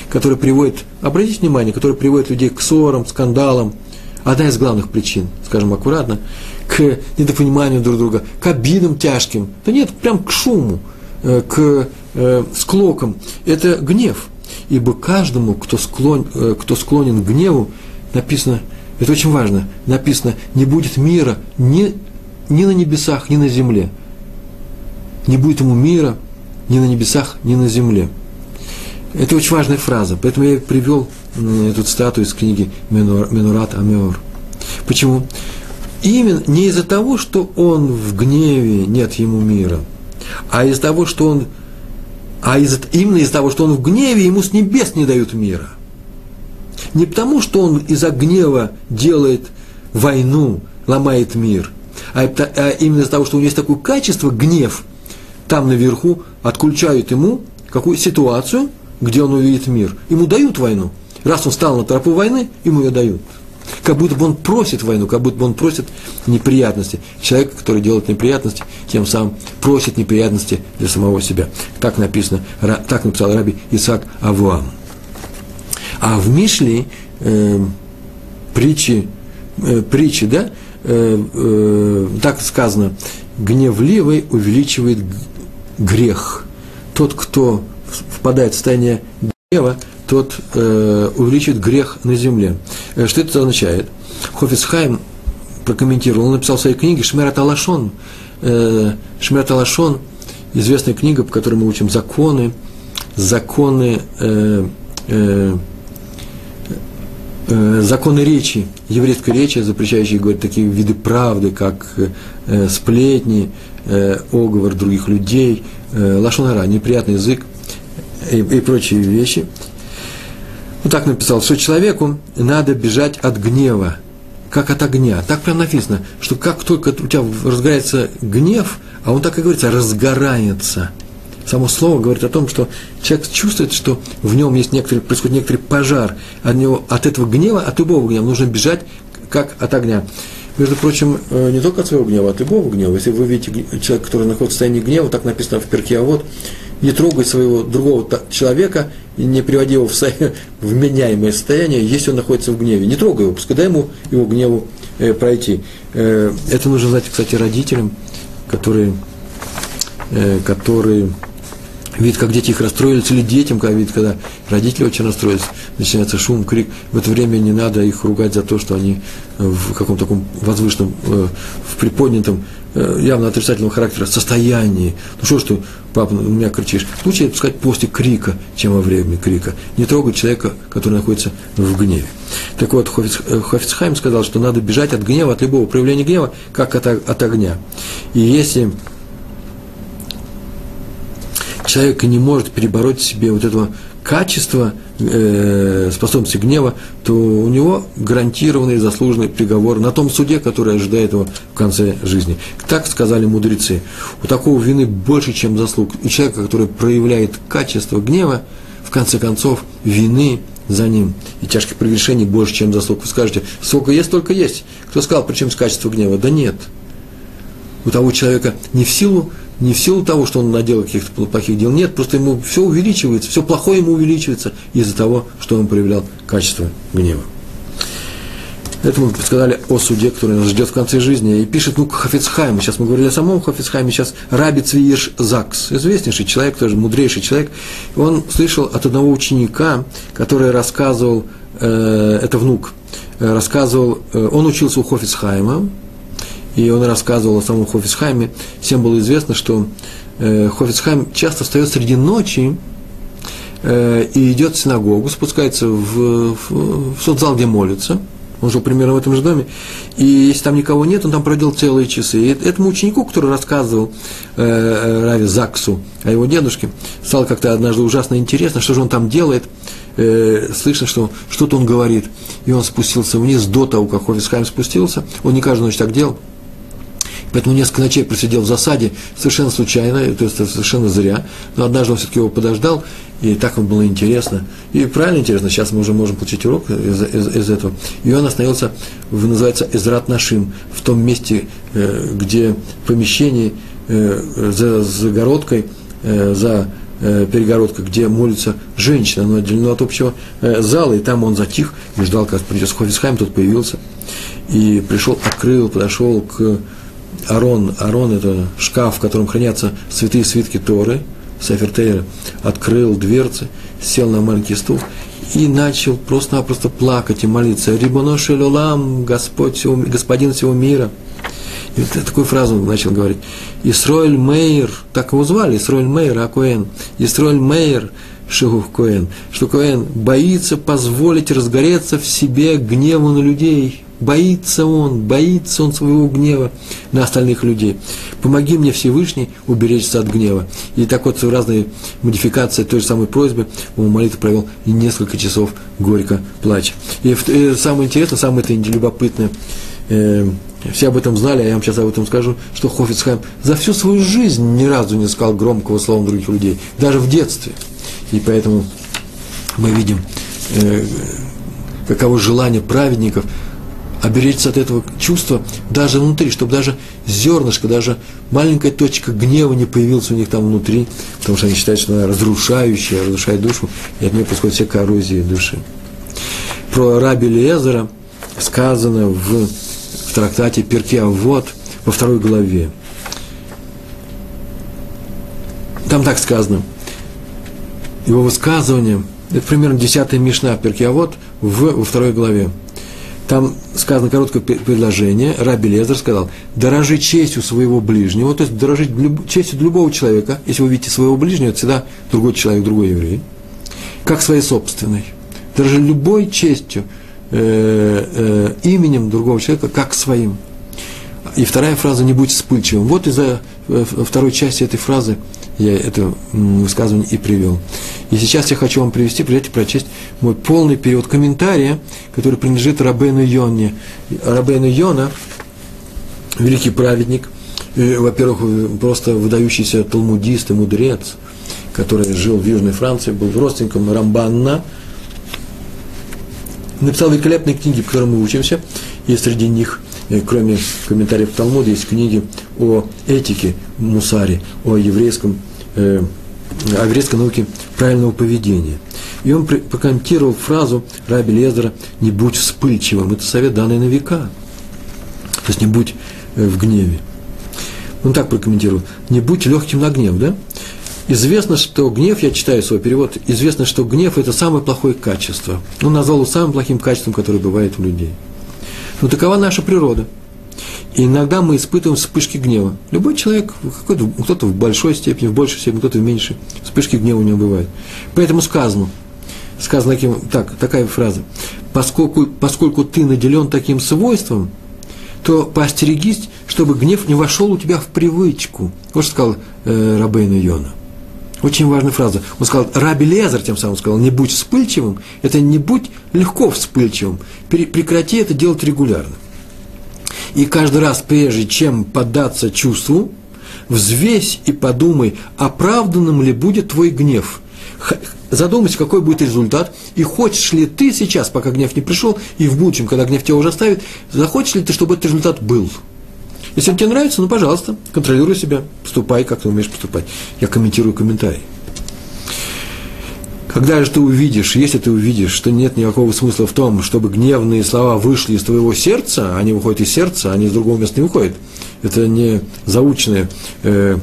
которая приводит, обратите внимание, которая приводит людей к ссорам, скандалам, одна из главных причин, скажем аккуратно, к недопониманию друг друга, к обидам тяжким, да нет, прям к шуму, э, к э, склокам, это гнев. Ибо каждому, кто, склон, э, кто склонен к гневу, написано – это очень важно. Написано, не будет мира ни, ни на небесах, ни на земле. Не будет ему мира ни на небесах, ни на земле. Это очень важная фраза, поэтому я привел эту цитату из книги Менурат Амеор. Почему? Именно не из-за того, что он в гневе, нет ему мира, а из-за того, что он, а из, именно из-за того, что он в гневе, ему с небес не дают мира. Не потому, что он из-за гнева делает войну, ломает мир, а, а именно из-за того, что у него есть такое качество, гнев, там наверху отключают ему какую ситуацию, где он увидит мир. Ему дают войну. раз он стал на тропу войны, ему ее дают. Как будто бы он просит войну, как будто бы он просит неприятности. Человек, который делает неприятности, тем самым просит неприятности для самого себя. Так написано, так написал раби Исаак Авуам. А в Мишле э, притчи, э, притчи, да, э, э, так сказано, гневливый увеличивает грех. Тот, кто впадает в состояние гнева, тот э, увеличит грех на земле. Э, что это означает? Хофицхайм прокомментировал, он написал в своей книге Шмерат Алашон. Э, Шмерат Алашон – известная книга, по которой мы учим законы, законы, э, э, законы речи, еврейской речи, запрещающие говорить такие виды правды, как э, сплетни, э, оговор других людей, э, лашонара, неприятный язык и, и прочие вещи – вот так написал, что человеку надо бежать от гнева, как от огня. Так прям написано, что как только у тебя разгорается гнев, а он, так и говорится, разгорается. Само слово говорит о том, что человек чувствует, что в нем есть некоторый, происходит некоторый пожар. От, него, от этого гнева, от любого гнева нужно бежать, как от огня. Между прочим, э, не только от своего гнева, от любого гнева. Если вы видите человека, который находится в состоянии гнева, так написано в перке, а вот не трогай своего другого человека не приводи его в, со... в меняемое состояние, если он находится в гневе. Не трогай его, пускай дай ему его гневу э, пройти. Э, это нужно знать, кстати, родителям, которые, э, которые видят, как дети их расстроились, или детям, когда видят, когда родители очень расстроились, начинается шум, крик. В это время не надо их ругать за то, что они в каком-то таком возвышенном, э, в приподнятом Э, явно отрицательного характера состоянии. Ну что ж ты, папа, на меня кричишь? Лучше отпускать после крика, чем во время крика. Не трогать человека, который находится в гневе. Так вот, э, Хофицхайм сказал, что надо бежать от гнева, от любого проявления гнева, как от, от огня. И если человек не может перебороть в себе вот этого качества э, способности гнева, то у него гарантированный заслуженный приговор на том суде, который ожидает его в конце жизни. Так сказали мудрецы. У такого вины больше, чем заслуг. У человека, который проявляет качество гнева, в конце концов, вины за ним и тяжких прегрешений больше, чем заслуг. Вы скажете, сколько есть, столько есть. Кто сказал, причем с качества гнева? Да нет. У того человека не в силу не в силу того, что он наделал каких-то плохих дел, нет, просто ему все увеличивается, все плохое ему увеличивается из-за того, что он проявлял качество гнева. Это мы сказали о суде, который нас ждет в конце жизни. И пишет, ну, Хафицхайм, сейчас мы говорили о самом Хафицхайме, сейчас Раби Цвииш Закс, известнейший человек, тоже мудрейший человек. Он слышал от одного ученика, который рассказывал, э, это внук, э, рассказывал, э, он учился у Хофицхайма, и он рассказывал о самом Хофисхайме, всем было известно, что э, Хофисхайм часто встает среди ночи э, и идет в синагогу, спускается в, в, в соцзал, где молится, он жил примерно в этом же доме, и если там никого нет, он там проводил целые часы. И этому ученику, который рассказывал э, э Рави Заксу о его дедушке, стало как-то однажды ужасно интересно, что же он там делает, э, слышно, что что-то он говорит. И он спустился вниз до того, как Хофисхайм спустился, он не каждую ночь так делал, Поэтому несколько ночей просидел в засаде совершенно случайно, то есть совершенно зря. Но однажды он все-таки его подождал, и так ему было интересно. И правильно интересно, сейчас мы уже можем получить урок из, из, из этого. И он остановился, называется, Израт Нашим, в том месте, э, где помещение э, за загородкой, э, за перегородкой, где молится женщина, оно отделено от общего зала, и там он затих и ждал, когда придет Хофисхайм, тот появился, и пришел, открыл, подошел к Арон, Арон – это шкаф, в котором хранятся святые свитки Торы, Сефер Тейра, открыл дверцы, сел на маленький стул и начал просто-напросто плакать и молиться. «Рибоно шелюлам, Господь Господин всего мира». И такую фразу он начал говорить. «Исроэль Мейер», так его звали, Исроэль Мейер, а Коэн. «Исроэль Мейер, Шигух Коэн», что Коэн боится позволить разгореться в себе гневу на людей, Боится он, боится он своего гнева на остальных людей. Помоги мне, Всевышний, уберечься от гнева. И так вот разные модификации той же самой просьбы он молитву провел несколько часов горько плача. И, и самое интересное, самое это любопытное, э, все об этом знали, а я вам сейчас об этом скажу, что Хофицхайм за всю свою жизнь ни разу не сказал громкого слова других людей, даже в детстве. И поэтому мы видим, э, каково желание праведников оберечься от этого чувства даже внутри, чтобы даже зернышко, даже маленькая точка гнева не появилась у них там внутри, потому что они считают, что она разрушающая, разрушает душу, и от нее происходит вся коррозия души. Про раби Лезера сказано в, в трактате Перке вот во второй главе. Там так сказано. Его высказывание, это примерно 10 Мишна Перкиавод в, во второй главе. Там сказано короткое предложение. Раби Лезер сказал, дорожи честью своего ближнего, то есть дорожить честью любого человека. Если вы видите своего ближнего, это всегда другой человек, другой еврей. Как своей собственной. Дорожи любой честью, э, э, именем другого человека, как своим. И вторая фраза «не будь вспыльчивым». Вот из-за э, второй части этой фразы я это высказывание и привел. И сейчас я хочу вам привести, прежде прочесть мой полный период комментария, который принадлежит Рабену Йоне. Рабену Йона, великий праведник, во-первых, просто выдающийся талмудист и мудрец, который жил в Южной Франции, был родственником Рамбанна, написал великолепные книги, по которым мы учимся, и среди них кроме комментариев Талмуда, есть книги о этике Мусари, о еврейском, э, еврейской науке правильного поведения. И он прокомментировал фразу Раби Лезера «не будь вспыльчивым». Это совет, данный на века. То есть не будь э, в гневе. Он так прокомментировал. Не будь легким на гнев, да? Известно, что гнев, я читаю свой перевод, известно, что гнев – это самое плохое качество. Он назвал его самым плохим качеством, которое бывает у людей – но такова наша природа. И иногда мы испытываем вспышки гнева. Любой человек, кто-то в большой степени, в большей степени, кто-то в меньшей, вспышки гнева у него бывают. Поэтому сказано, сказано таким, так, такая фраза, поскольку, поскольку ты наделен таким свойством, то поостерегись, чтобы гнев не вошел у тебя в привычку. Вот что сказал э, Рабейн Йона. Очень важная фраза. Он сказал, Раби Лезер тем самым сказал, не будь вспыльчивым, это не будь легко вспыльчивым, прекрати это делать регулярно. И каждый раз, прежде чем поддаться чувству, взвесь и подумай, оправданным ли будет твой гнев. Задумайся, какой будет результат, и хочешь ли ты сейчас, пока гнев не пришел, и в будущем, когда гнев тебя уже оставит, захочешь ли ты, чтобы этот результат был – если он тебе нравится, ну, пожалуйста, контролируй себя, поступай, как ты умеешь поступать. Я комментирую комментарий. Когда же ты увидишь, если ты увидишь, что нет никакого смысла в том, чтобы гневные слова вышли из твоего сердца, они выходят из сердца, они из другого места не выходят. Это не заученная э,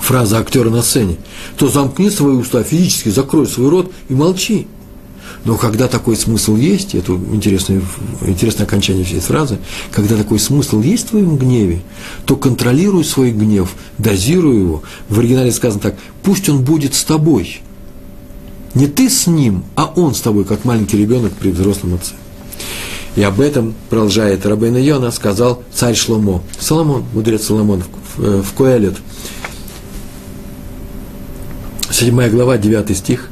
фраза актера на сцене. То замкни свои уста физически, закрой свой рот и молчи. Но когда такой смысл есть, это интересное, интересное окончание всей фразы, когда такой смысл есть в твоем гневе, то контролируй свой гнев, дозируй его. В оригинале сказано так, пусть он будет с тобой. Не ты с ним, а он с тобой, как маленький ребенок при взрослом отце. И об этом, продолжает Рабейна Йона, сказал царь Шломо. Соломон, мудрец Соломон в, в Коэлет. 7 глава, 9 стих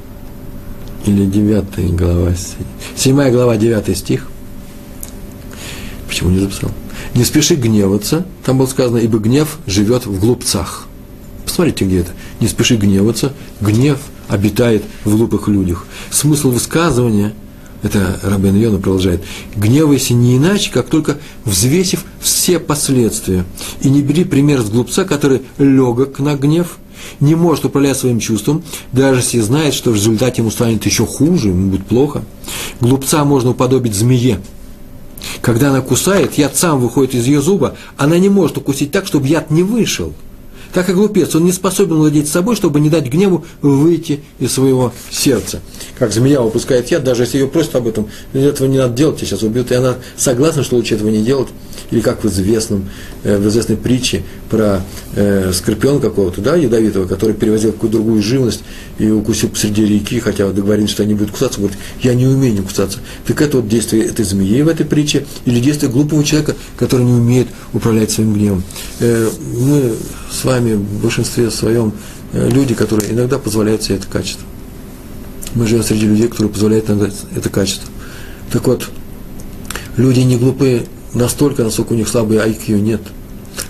или 9 глава, 7 глава, 9 стих. Почему не записал? Не спеши гневаться, там было сказано, ибо гнев живет в глупцах. Посмотрите, где это. Не спеши гневаться, гнев обитает в глупых людях. Смысл высказывания, это Рабен Йона продолжает, гневайся не иначе, как только взвесив все последствия. И не бери пример с глупца, который легок на гнев – не может управлять своим чувством, даже если знает, что в результате ему станет еще хуже, ему будет плохо. Глупца можно уподобить змее. Когда она кусает, яд сам выходит из ее зуба, она не может укусить так, чтобы яд не вышел – так и глупец, он не способен владеть собой, чтобы не дать гневу выйти из своего сердца. Как змея выпускает яд, даже если ее просят об этом, этого не надо делать, тебя сейчас убьют, и она согласна, что лучше этого не делать. Или как в, известном, э, в известной притче про э, скорпиона какого-то, да, ядовитого, который перевозил какую-то другую живность и укусил посреди реки, хотя договорились, что они будут кусаться, говорит, я не умею не кусаться. Так это вот действие этой змеи в этой притче, или действие глупого человека, который не умеет управлять своим гневом. Э, мы с вами в большинстве своем э, люди, которые иногда позволяют себе это качество. Мы живем среди людей, которые позволяют иногда это качество. Так вот, люди не глупые настолько, насколько у них слабый IQ нет.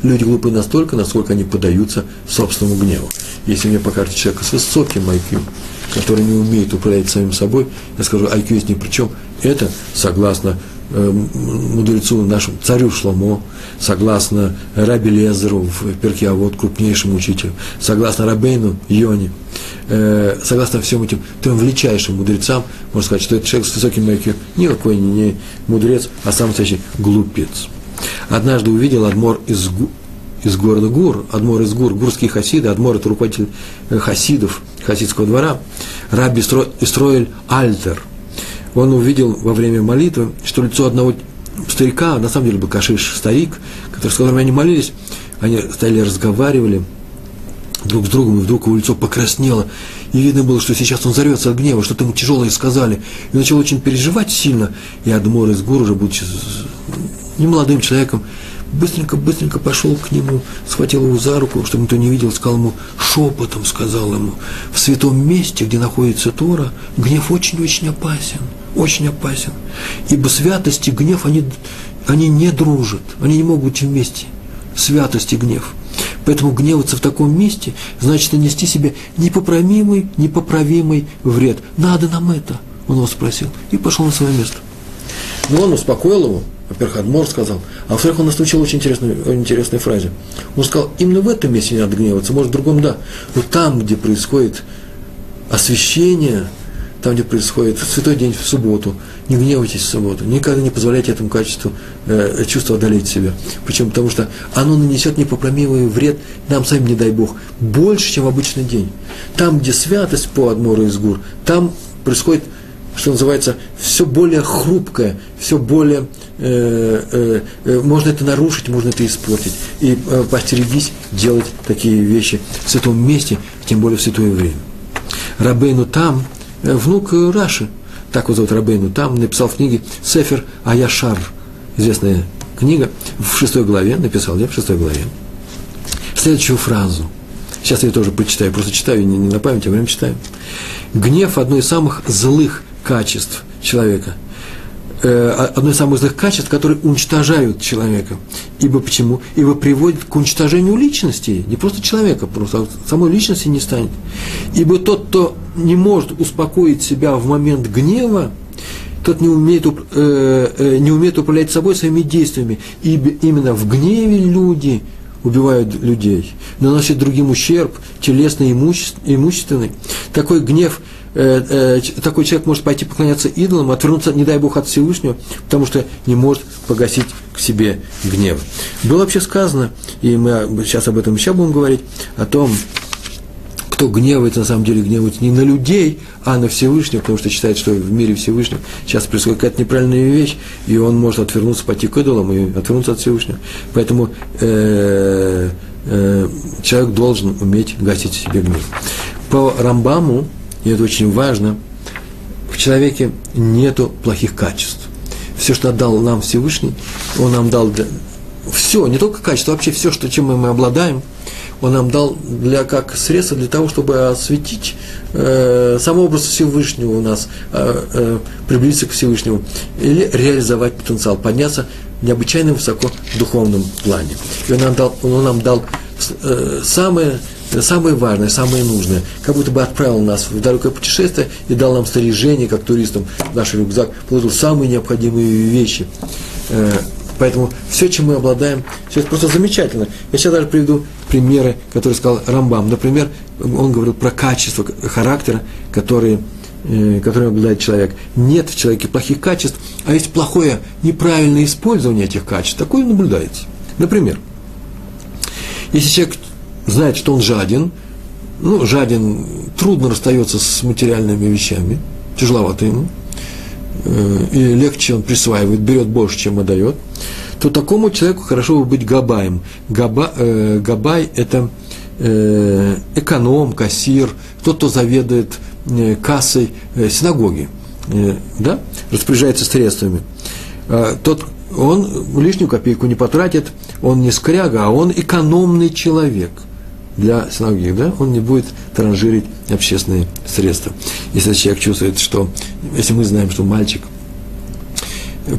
Люди глупые настолько, насколько они поддаются собственному гневу. Если мне покажете человека с высоким IQ, который не умеет управлять самим собой, я скажу, IQ есть ни при чем. Это, согласно мудрецу нашему царю Шломо, согласно Раби Лезеру в Перке, а крупнейшему учителю, согласно Рабейну Йоне, э, согласно всем этим трем величайшим мудрецам, можно сказать, что это человек с высоким IQ, никакой не, не мудрец, а самый настоящий глупец. Однажды увидел Адмор из, из города Гур, Адмор из Гур, гурские хасиды, Адмор – это руководитель э, хасидов, хасидского двора, Раби Истроэль Альтер. Он увидел во время молитвы, что лицо одного старика, на самом деле был кашиш старик, который, с которым они молились, они стояли, разговаривали друг с другом, и вдруг его лицо покраснело, и видно было, что сейчас он взорвется от гнева, что-то ему тяжелое сказали, и начал очень переживать сильно, и Адмор из Гур, уже будучи немолодым человеком, быстренько-быстренько пошел к нему, схватил его за руку, чтобы никто не видел, сказал ему, шепотом сказал ему, в святом месте, где находится Тора, гнев очень-очень опасен, очень опасен. Ибо святость и гнев, они, они не дружат, они не могут быть вместе. Святость и гнев. Поэтому гневаться в таком месте значит нанести себе непоправимый, непоправимый вред. Надо нам это, он его спросил, и пошел на свое место. Но он успокоил его, во-первых, Адмор сказал, а во-вторых, он нас научил очень интересной, интересной фразе. Он сказал, именно в этом месте не надо гневаться, может, в другом да, но там, где происходит освящение, там, где происходит святой день в субботу, не гневайтесь в субботу, никогда не позволяйте этому качеству, э, чувству одолеть себя. Почему? Потому что оно нанесет непоправимый вред нам самим, не дай Бог, больше, чем в обычный день. Там, где святость по Адмору из Гур, там происходит что называется, все более хрупкое, все более, э, э, э, можно это нарушить, можно это испортить. И э, постерегись делать такие вещи в святом месте, тем более в святое время. Рабейну там, внук Раши, так его зовут Рабейну там, написал в книге Сефер Аяшар, известная книга, в шестой главе, написал я в шестой главе, следующую фразу. Сейчас я тоже прочитаю, просто читаю не, не на память, а время читаю. Гнев – одно из самых злых качеств человека. Э, одно из самых злых качеств, которые уничтожают человека. Ибо почему? Ибо приводит к уничтожению личности, не просто человека, просто а самой личности не станет. Ибо тот, кто не может успокоить себя в момент гнева, тот не умеет, э, э, не умеет управлять собой своими действиями. Ибо именно в гневе люди убивают людей, наносят другим ущерб, телесный имущественный. Такой гнев – такой человек может пойти поклоняться идолам, отвернуться, не дай Бог, от Всевышнего, потому что не может погасить к себе гнев. Было вообще сказано, и мы сейчас об этом еще будем говорить, о том, кто гневается, на самом деле гневается не на людей, а на Всевышнего, потому что считает, что в мире Всевышнего сейчас происходит какая-то неправильная вещь, и он может отвернуться, пойти к идолам и отвернуться от Всевышнего. Поэтому э, э, человек должен уметь гасить себе гнев. По Рамбаму, и это очень важно, в человеке нету плохих качеств. Все, что отдал нам Всевышний, Он нам дал для... все, не только качество, вообще все, что, чем мы обладаем, Он нам дал для, как средство для того, чтобы осветить э, сам образ Всевышнего у нас, э, э, приблизиться к Всевышнему, или реализовать потенциал, подняться необычайно высоко в духовном плане. И Он нам дал, он нам дал э, самое самое важное, самое нужное. Как будто бы отправил нас в далекое путешествие и дал нам снаряжение, как туристам, наш рюкзак, положил самые необходимые вещи. Э, поэтому все, чем мы обладаем, все это просто замечательно. Я сейчас даже приведу примеры, которые сказал Рамбам. Например, он говорил про качество характера, которые, э, которым обладает человек. Нет в человеке плохих качеств, а есть плохое, неправильное использование этих качеств. Такое наблюдается. Например, если человек знает, что он жаден, ну, жаден, трудно расстается с материальными вещами, тяжеловато ему, э, и легче он присваивает, берет больше, чем отдает, то такому человеку хорошо бы быть габаем. Габа, э, габай – это э, эконом, кассир, тот, кто заведует э, кассой э, синагоги, э, да, распоряжается средствами. Э, тот, он лишнюю копейку не потратит, он не скряга, а он экономный человек – для синагоги, да, он не будет транжирить общественные средства. Если человек чувствует, что, если мы знаем, что мальчик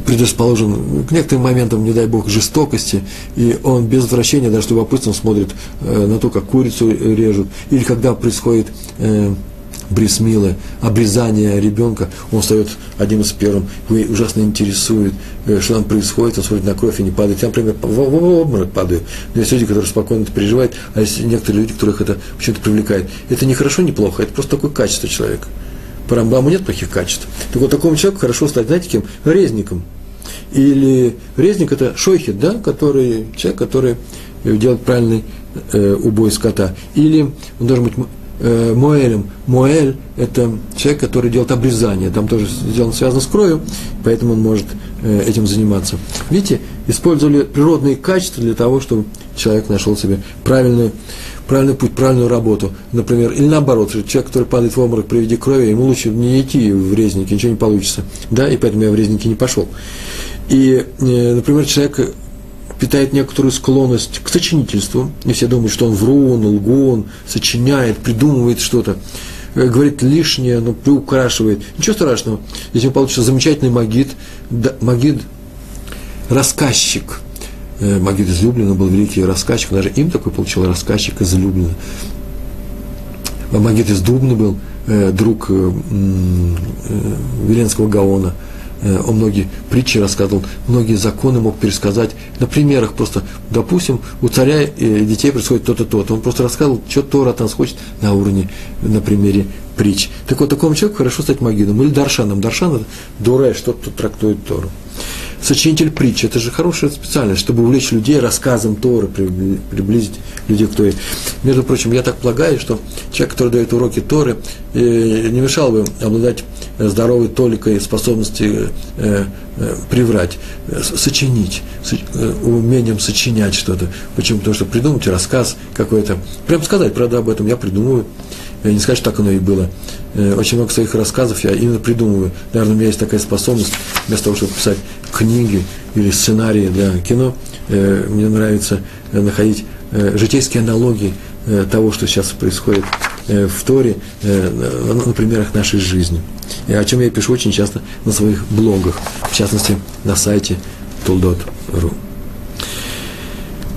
предрасположен к некоторым моментам, не дай бог, жестокости, и он без возвращения, даже любопытством смотрит э, на то, как курицу режут, или когда происходит э, брисмилы, обрезание ребенка, он встает одним из первым, его ужасно интересует, э, что там происходит, он смотрит на кровь и не падает. Я, например, в, в, обморок падаю. Но есть люди, которые спокойно это переживают, а есть некоторые люди, которых это почему-то привлекает. Это не хорошо, не плохо, это просто такое качество человека. По Рамбаму нет плохих качеств. Так вот, такому человеку хорошо стать, знаете, кем? Резником. Или резник – это шойхет, да, который, человек, который делает правильный э, убой скота. Или он должен быть э, Моэлем. Моэль – это человек, который делает обрезание. Там тоже сделано связано с кровью, поэтому он может э, этим заниматься. Видите, использовали природные качества для того, чтобы человек нашел себе правильную, правильный путь, правильную работу. Например, или наоборот, человек, который падает в обморок при виде крови, ему лучше не идти в резники, ничего не получится. Да, и поэтому я в резники не пошел. И, э, например, человек питает некоторую склонность к сочинительству. И все думают, что он врун, лгун, сочиняет, придумывает что-то, э, говорит лишнее, но приукрашивает. Ничего страшного. Если получится замечательный магид, магид – рассказчик. Э, магид излюбленный был великий рассказчик, даже им такой получил рассказчик излюбленный. Магид из Дубны был, э, друг Веленского Гаона – он многие притчи рассказывал, многие законы мог пересказать на примерах просто. Допустим, у царя и детей происходит то-то, то-то. Он просто рассказывал, что Тора от нас хочет на уровне, на примере притч. Так вот, такому человеку хорошо стать магидом или даршаном. Даршан – это дуре, что-то трактует Тору сочинитель притчи. Это же хорошая специальность, чтобы увлечь людей рассказом Торы, приблизить людей к Торе. Между прочим, я так полагаю, что человек, который дает уроки Торы, э, не мешал бы обладать здоровой толикой способности э, э, приврать, сочинить, умением сочинять что-то. Почему? Потому что придумать рассказ какой-то, прям сказать, правда, об этом я придумываю, не сказать, что так оно и было. Очень много своих рассказов я именно придумываю. Наверное, у меня есть такая способность, вместо того, чтобы писать книги или сценарии для кино, э, мне нравится э, находить э, житейские аналогии того, что сейчас происходит в Торе, на примерах нашей жизни. И о чем я пишу очень часто на своих блогах, в частности, на сайте tool.ru.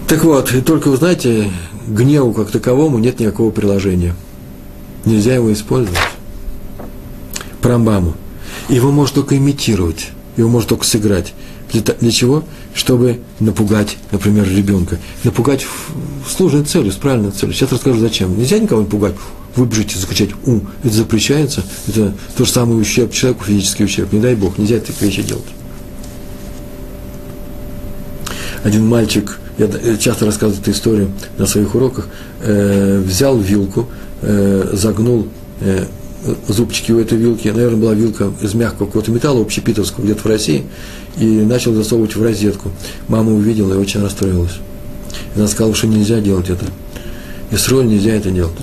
Так вот, только вы знаете, гневу как таковому нет никакого приложения. Нельзя его использовать. Прамбаму. Его можно только имитировать его можно только сыграть. Для, для чего? Чтобы напугать, например, ребенка. Напугать сложной целью, с правильной целью. Сейчас расскажу, зачем. Нельзя никого напугать, выбежать и закричать «у». Это запрещается. Это то же самое ущерб человеку, физический ущерб. Не дай Бог, нельзя такие вещи делать. Один мальчик, я часто рассказываю эту историю на своих уроках, э, взял вилку, э, загнул э, зубчики у этой вилки, наверное, была вилка из мягкого какого-то металла, общепитовского, где-то в России, и начал засовывать в розетку. Мама увидела и очень расстроилась. И она сказала, что нельзя делать это. И с роль нельзя это делать.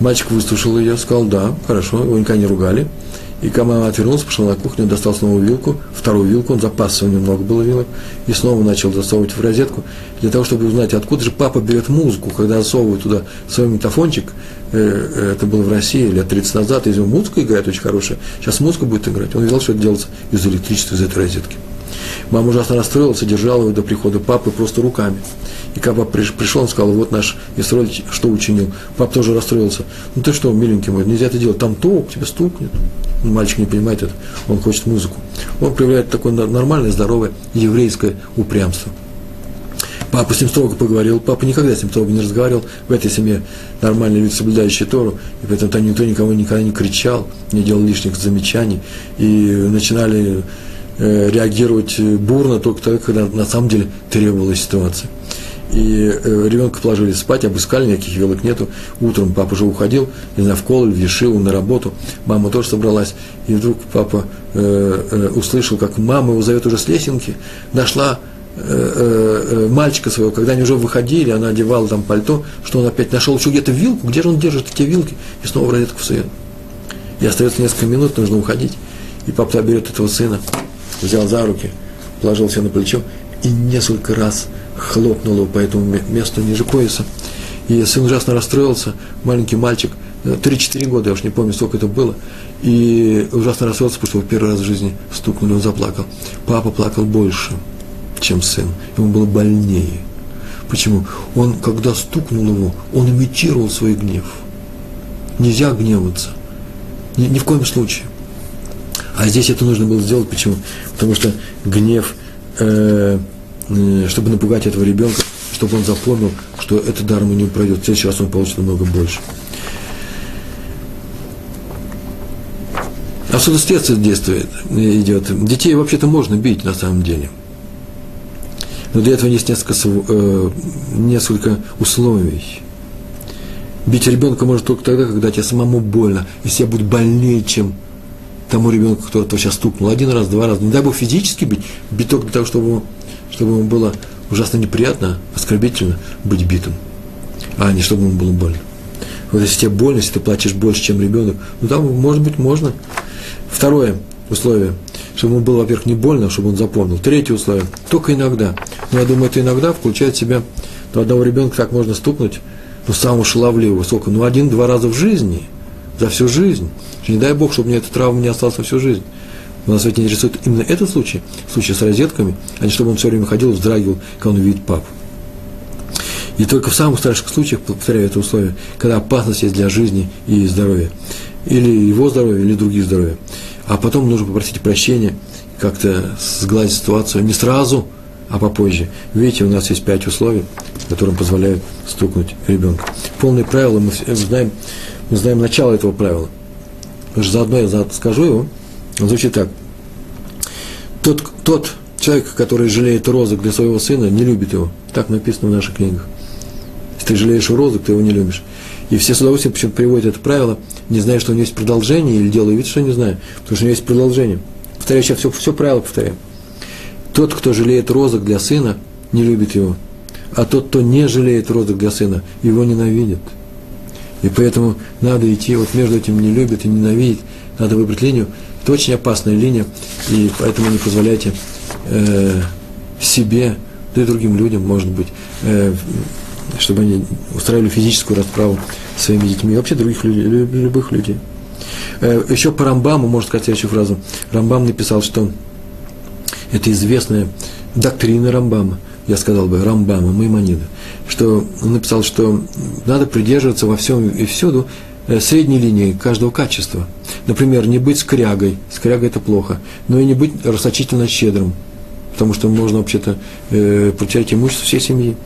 Мальчик выслушал ее, сказал, да, хорошо, его никогда не ругали. И когда мама отвернулась, пошла на кухню, достал снова вилку, вторую вилку, он запасся, у него много было вилок, и снова начал засовывать в розетку, для того, чтобы узнать, откуда же папа берет музыку, когда засовывает туда свой метафончик, э, э, это было в России лет 30 назад, из него музыка играет очень хорошая, сейчас музыка будет играть, он видел, что это делается из электричества, из этой розетки. Мама ужасно расстроилась, содержала его до прихода папы просто руками. И когда папа пришел, он сказал, вот наш Исроль, что учинил. Папа тоже расстроился. Ну ты что, миленький мой, нельзя это делать, там ток, тебе стукнет. Мальчик не понимает это, он хочет музыку. Он проявляет такое нормальное, здоровое еврейское упрямство. Папа с ним строго поговорил, папа никогда с ним строго не разговаривал, в этой семье нормальные люди, соблюдающие Тору, и поэтому там никто никому никогда не кричал, не делал лишних замечаний, и начинали реагировать бурно только тогда, когда на самом деле требовалась ситуация. И э, ребенка положили спать, обыскали, никаких вилок нету. Утром папа уже уходил, не знаю, в колы, в Ешиву, на работу. Мама тоже собралась. И вдруг папа э, э, услышал, как мама его зовет уже с лесенки. Нашла э, э, э, мальчика своего, когда они уже выходили, она одевала там пальто, что он опять нашел еще где-то вилку, где же он держит эти вилки, и снова в розетку сует. И остается несколько минут, нужно уходить. И папа берет этого сына, взял за руки, положил себе на плечо и несколько раз – хлопнул его по этому месту ниже пояса. И сын ужасно расстроился, маленький мальчик, 3-4 года, я уж не помню, сколько это было, и ужасно расстроился, потому что его первый раз в жизни стукнули, он заплакал. Папа плакал больше, чем сын, ему было больнее. Почему? Он, когда стукнул его, он имитировал свой гнев. Нельзя гневаться. Ни, ни в коем случае. А здесь это нужно было сделать. Почему? Потому что гнев, э, э, чтобы напугать этого ребенка, чтобы он запомнил, что этот дар ему не пройдет. В следующий раз он получит намного больше. Отсюда с детства действует, идет. Детей вообще-то можно бить на самом деле. Но для этого есть несколько, э, несколько условий. Бить ребенка может только тогда, когда тебе самому больно, если тебе будет больнее, чем тому ребенку, тебя сейчас стукнул. Один раз, два раза. Не дай бог физически бить, бить только для того, чтобы чтобы ему было ужасно неприятно, оскорбительно быть битым, а не чтобы ему было больно. Вот если тебе больно, если ты плачешь больше, чем ребенок, ну там, может быть, можно. Второе условие, чтобы ему было, во-первых, не больно, чтобы он запомнил. Третье условие, только иногда. Но я думаю, это иногда включает в себя, то одного ребенка так можно стукнуть, ну, самого шаловливого, сколько, ну, один-два раза в жизни, за всю жизнь. Не дай Бог, чтобы мне эта травма не осталась всю жизнь. Но нас ведь интересует именно этот случай, случай с розетками, а не чтобы он все время ходил вздрагивал, когда он видит папу. И только в самых страшных случаях, повторяю это условие, когда опасность есть для жизни и здоровья. Или его здоровья, или других здоровья. А потом нужно попросить прощения, как-то сгладить ситуацию не сразу, а попозже. Видите, у нас есть пять условий, которые позволяют стукнуть ребенка. Полные правила мы знаем, мы знаем начало этого правила. Заодно я скажу его. Он звучит так. Тот, тот человек, который жалеет розок для своего сына, не любит его. Так написано в наших книгах. Если ты жалеешь розок, ты его не любишь. И все с удовольствием почему приводят это правило, не зная, что у него есть продолжение, или делая вид, что не знаю, потому что у него есть продолжение. Повторяю, сейчас все, все правило повторяю. Тот, кто жалеет розок для сына, не любит его. А тот, кто не жалеет розок для сына, его ненавидит. И поэтому надо идти вот между этим не любит и ненавидит. Надо выбрать линию. Это очень опасная линия, и поэтому не позволяйте э, себе, да и другим людям, может быть, э, чтобы они устраивали физическую расправу своими детьми, и вообще других любых людей. Э, еще по Рамбаму, можно сказать следующую фразу. Рамбам написал, что это известная доктрина Рамбама, я сказал бы, Рамбама, Маймонида, что он написал, что надо придерживаться во всем и всюду э, средней линии каждого качества. Например, не быть скрягой, скрягой это плохо, но и не быть расточительно щедрым, потому что можно вообще-то э, потерять имущество всей семьи.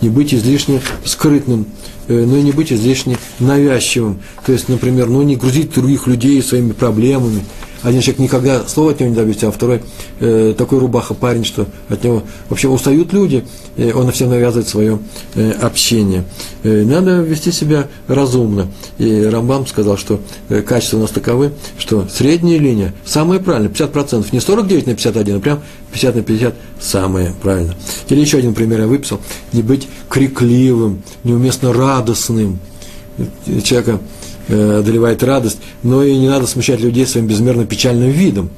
Не быть излишне скрытным, э, но и не быть излишне навязчивым. То есть, например, ну, не грузить других людей своими проблемами, один человек никогда слова от него не добьется, а второй э, такой рубаха парень, что от него вообще устают люди, и он всем навязывает свое э, общение. Э, надо вести себя разумно. И Рамбам сказал, что э, качества у нас таковы, что средняя линия самая правильная, 50%, не 49 на 51, а прям 50 на 50 самое правильно. Или еще один пример я выписал. Не быть крикливым, неуместно радостным. Человека Э, одолевает радость, но и не надо смущать людей своим безмерно печальным видом.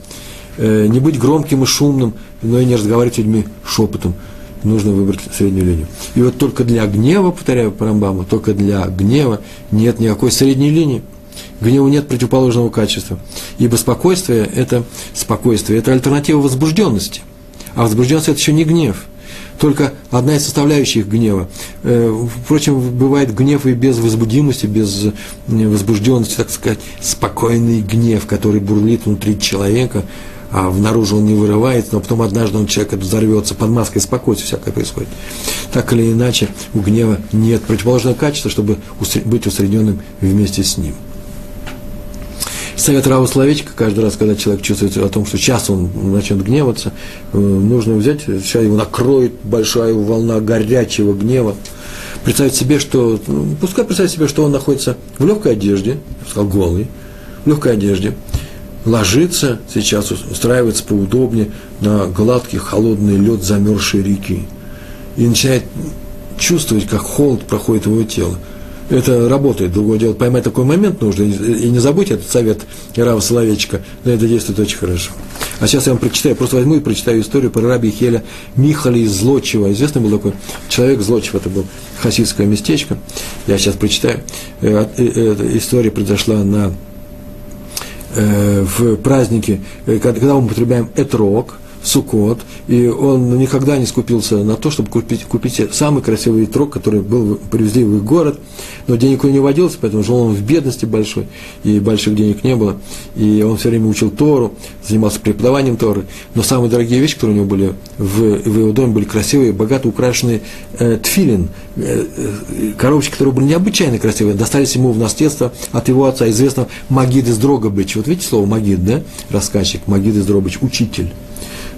Э, не быть громким и шумным, но и не разговаривать с людьми шепотом. Нужно выбрать среднюю линию. И вот только для гнева, повторяю по только для гнева нет никакой средней линии. Гневу нет противоположного качества. Ибо спокойствие – это спокойствие, это альтернатива возбужденности. А возбужденность – это еще не гнев – только одна из составляющих гнева. Э, впрочем, бывает гнев и без возбудимости, без э, возбужденности, так сказать, спокойный гнев, который бурлит внутри человека, а внаружи он не вырывается, но потом однажды он человек взорвется под маской спокойствия, всякое происходит. Так или иначе, у гнева нет противоположного качества, чтобы быть усредненным вместе с ним совет Рава словечко, каждый раз, когда человек чувствует о том, что сейчас он начнет гневаться, э, нужно взять, сейчас его накроет большая волна горячего гнева, представить себе, что, ну, пускай представить себе, что он находится в легкой одежде, я сказал, голый, в легкой одежде, ложится сейчас, устраивается поудобнее на гладкий холодный лед замерзшей реки и начинает чувствовать, как холод проходит его тело это работает. Другое дело, поймать такой момент нужно, и не забудь этот совет Рава Соловейчика, но это действует очень хорошо. А сейчас я вам прочитаю, просто возьму и прочитаю историю про раби Хеля Михали из Злочева. Известный был такой человек Злочев, это был хасидское местечко. Я сейчас прочитаю. Э, э, эта история произошла на, э, в празднике, когда мы употребляем этрог, Сукот, и он никогда не скупился на то, чтобы купить, купить самый красивый трог, который был, привезли в их город, но денег у него не водилось, поэтому жил он в бедности большой, и больших денег не было, и он все время учил Тору, занимался преподаванием Торы, но самые дорогие вещи, которые у него были в, в его доме, были красивые, богато украшенные э, тфилин, э, э, коробочки, которые были необычайно красивые, достались ему в наследство от его отца, известного Магид из Дрогобыч. Вот видите слово Магид, да? Рассказчик, Магид из Дрогобыч, учитель.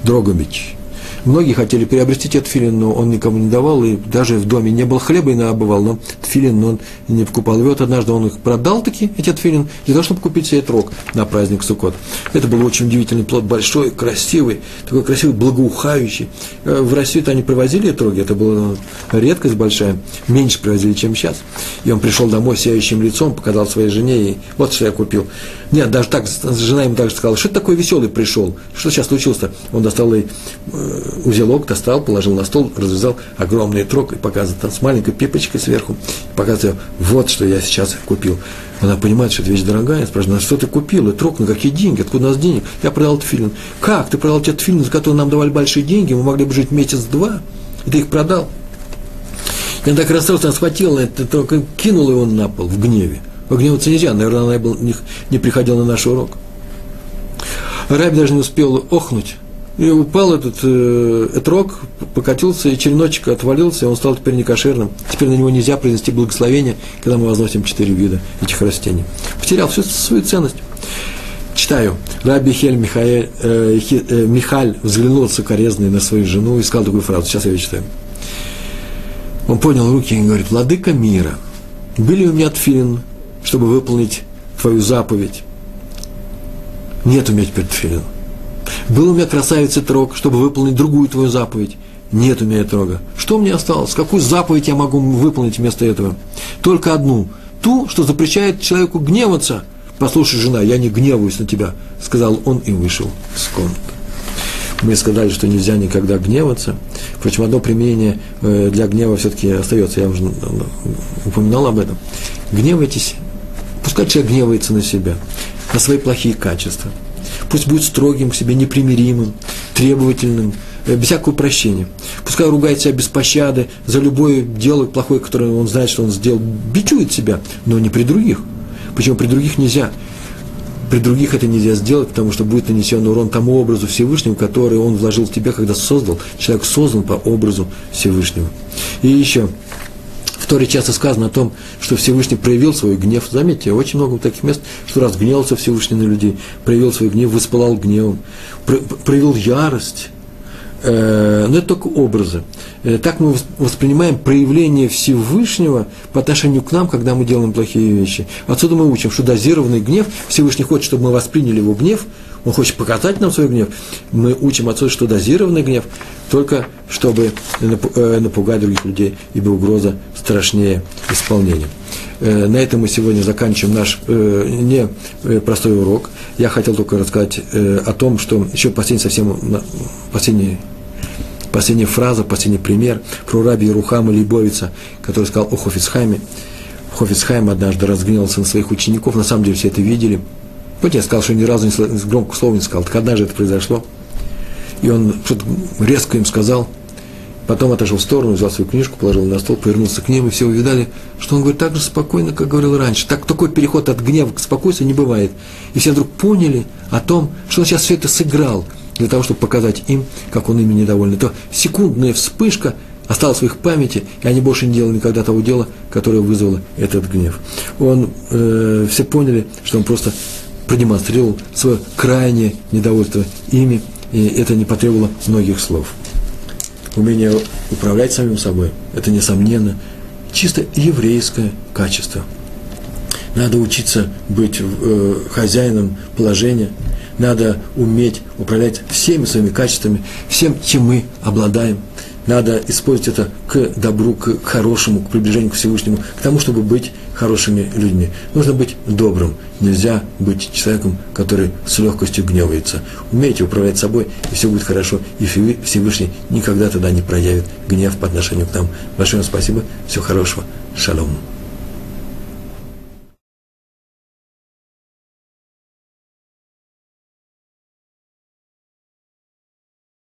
Дрогобич. Многие хотели приобрести этот филин, но он никому не давал, и даже в доме не было хлеба и набывал, но филин он не покупал. И вот однажды он их продал таки, этот филин, для того, чтобы купить себе этот рог на праздник Суккот. Это был очень удивительный плод, большой, красивый, такой красивый, благоухающий. Э, в Россию-то они привозили рог, это была редкость большая, меньше привозили, чем сейчас. И он пришел домой сияющим лицом, показал своей жене, и вот что я купил. Нет, даже так, жена ему также сказала, что ты такой веселый пришел, что сейчас случилось-то? Он достал ей э, узелок достал, положил на стол, развязал огромный трог и показывает там с маленькой пипочкой сверху, показывает, вот что я сейчас купил. Она понимает, что это вещь дорогая, спрашивает, «Ну, что ты купил, и трог, на какие деньги, откуда у нас денег? Я продал этот фильм. Как? Ты продал этот фильм, за который нам давали большие деньги, мы могли бы жить месяц-два, и ты их продал? Он так расстроился, она схватила этот трог и кинула его на пол в гневе. Гневаться нельзя, наверное, она не, приходила на наш урок. Раби даже не успел охнуть, и упал этот э, этрог, покатился, и череночек отвалился, и он стал теперь некошерным. Теперь на него нельзя произнести благословение, когда мы возносим четыре вида этих растений. Потерял всю свою ценность. Читаю. Раби Хель Михаэль, э, э, Михаль взглянул сокорезный на свою жену и сказал такую фразу. Сейчас я ее читаю. Он поднял руки и говорит, «Владыка мира, были у меня тфилин, чтобы выполнить твою заповедь? Нет у меня теперь тфилин. Был у меня красавица трог, чтобы выполнить другую твою заповедь. Нет у меня трога. Что мне осталось? Какую заповедь я могу выполнить вместо этого? Только одну. Ту, что запрещает человеку гневаться. Послушай, жена, я не гневаюсь на тебя, сказал он и вышел с комнаты. Мы сказали, что нельзя никогда гневаться. Впрочем, одно применение э, для гнева все-таки остается. Я уже упоминал об этом. Гневайтесь. Пускай человек гневается на себя, на свои плохие качества – Пусть будет строгим к себе, непримиримым, требовательным, э, без всякого прощения. Пускай ругает себя без пощады за любое дело плохое, которое он знает, что он сделал, бичует себя, но не при других. Почему при других нельзя? При других это нельзя сделать, потому что будет нанесен урон тому образу Всевышнего, который он вложил в тебя, когда создал. Человек создан по образу Всевышнего. И еще, в Торе часто сказано о том, что Всевышний проявил свой гнев. Заметьте, очень много таких мест, что разгневался Всевышний на людей, проявил свой гнев, воспылал гневом, проявил ярость. Э, но это только образы. Э, так мы воспринимаем проявление Всевышнего по отношению к нам, когда мы делаем плохие вещи. Отсюда мы учим, что дозированный гнев, Всевышний хочет, чтобы мы восприняли его гнев – он хочет показать нам свой гнев. Мы учим отсюда, что дозированный гнев, только чтобы э, напугать других людей, ибо угроза страшнее исполнения. Э, на этом мы сегодня заканчиваем наш э, не простой урок. Я хотел только рассказать о том, что еще последний совсем последний последняя фраза, последний пример про раби Рухама Либовица, который сказал о Хофицхайме. Хофицхайм однажды разгневался на своих учеников, на самом деле все это видели – вот я сказал, что ни разу не громко слова не сказал. Так однажды это произошло. И он что-то резко им сказал. Потом отошел в сторону, взял свою книжку, положил на стол, повернулся к ним, и все увидали, что он говорит так же спокойно, как говорил раньше. Так такой переход от гнева к спокойствию не бывает. И все вдруг поняли о том, что он сейчас все это сыграл, для того, чтобы показать им, как он ими недоволен. То секундная вспышка осталась в их памяти, и они больше не делали никогда того дела, которое вызвало этот гнев. Он, э, все поняли, что он просто продемонстрировал свое крайнее недовольство ими, и это не потребовало многих слов. Умение управлять самим собой – это, несомненно, чисто еврейское качество. Надо учиться быть э, хозяином положения, надо уметь управлять всеми своими качествами, всем, чем мы обладаем – надо использовать это к добру, к хорошему, к приближению к Всевышнему, к тому, чтобы быть хорошими людьми. Нужно быть добрым. Нельзя быть человеком, который с легкостью гневается. Умейте управлять собой, и все будет хорошо. И Всевышний никогда тогда не проявит гнев по отношению к нам. Большое спасибо. Всего хорошего. Шалом.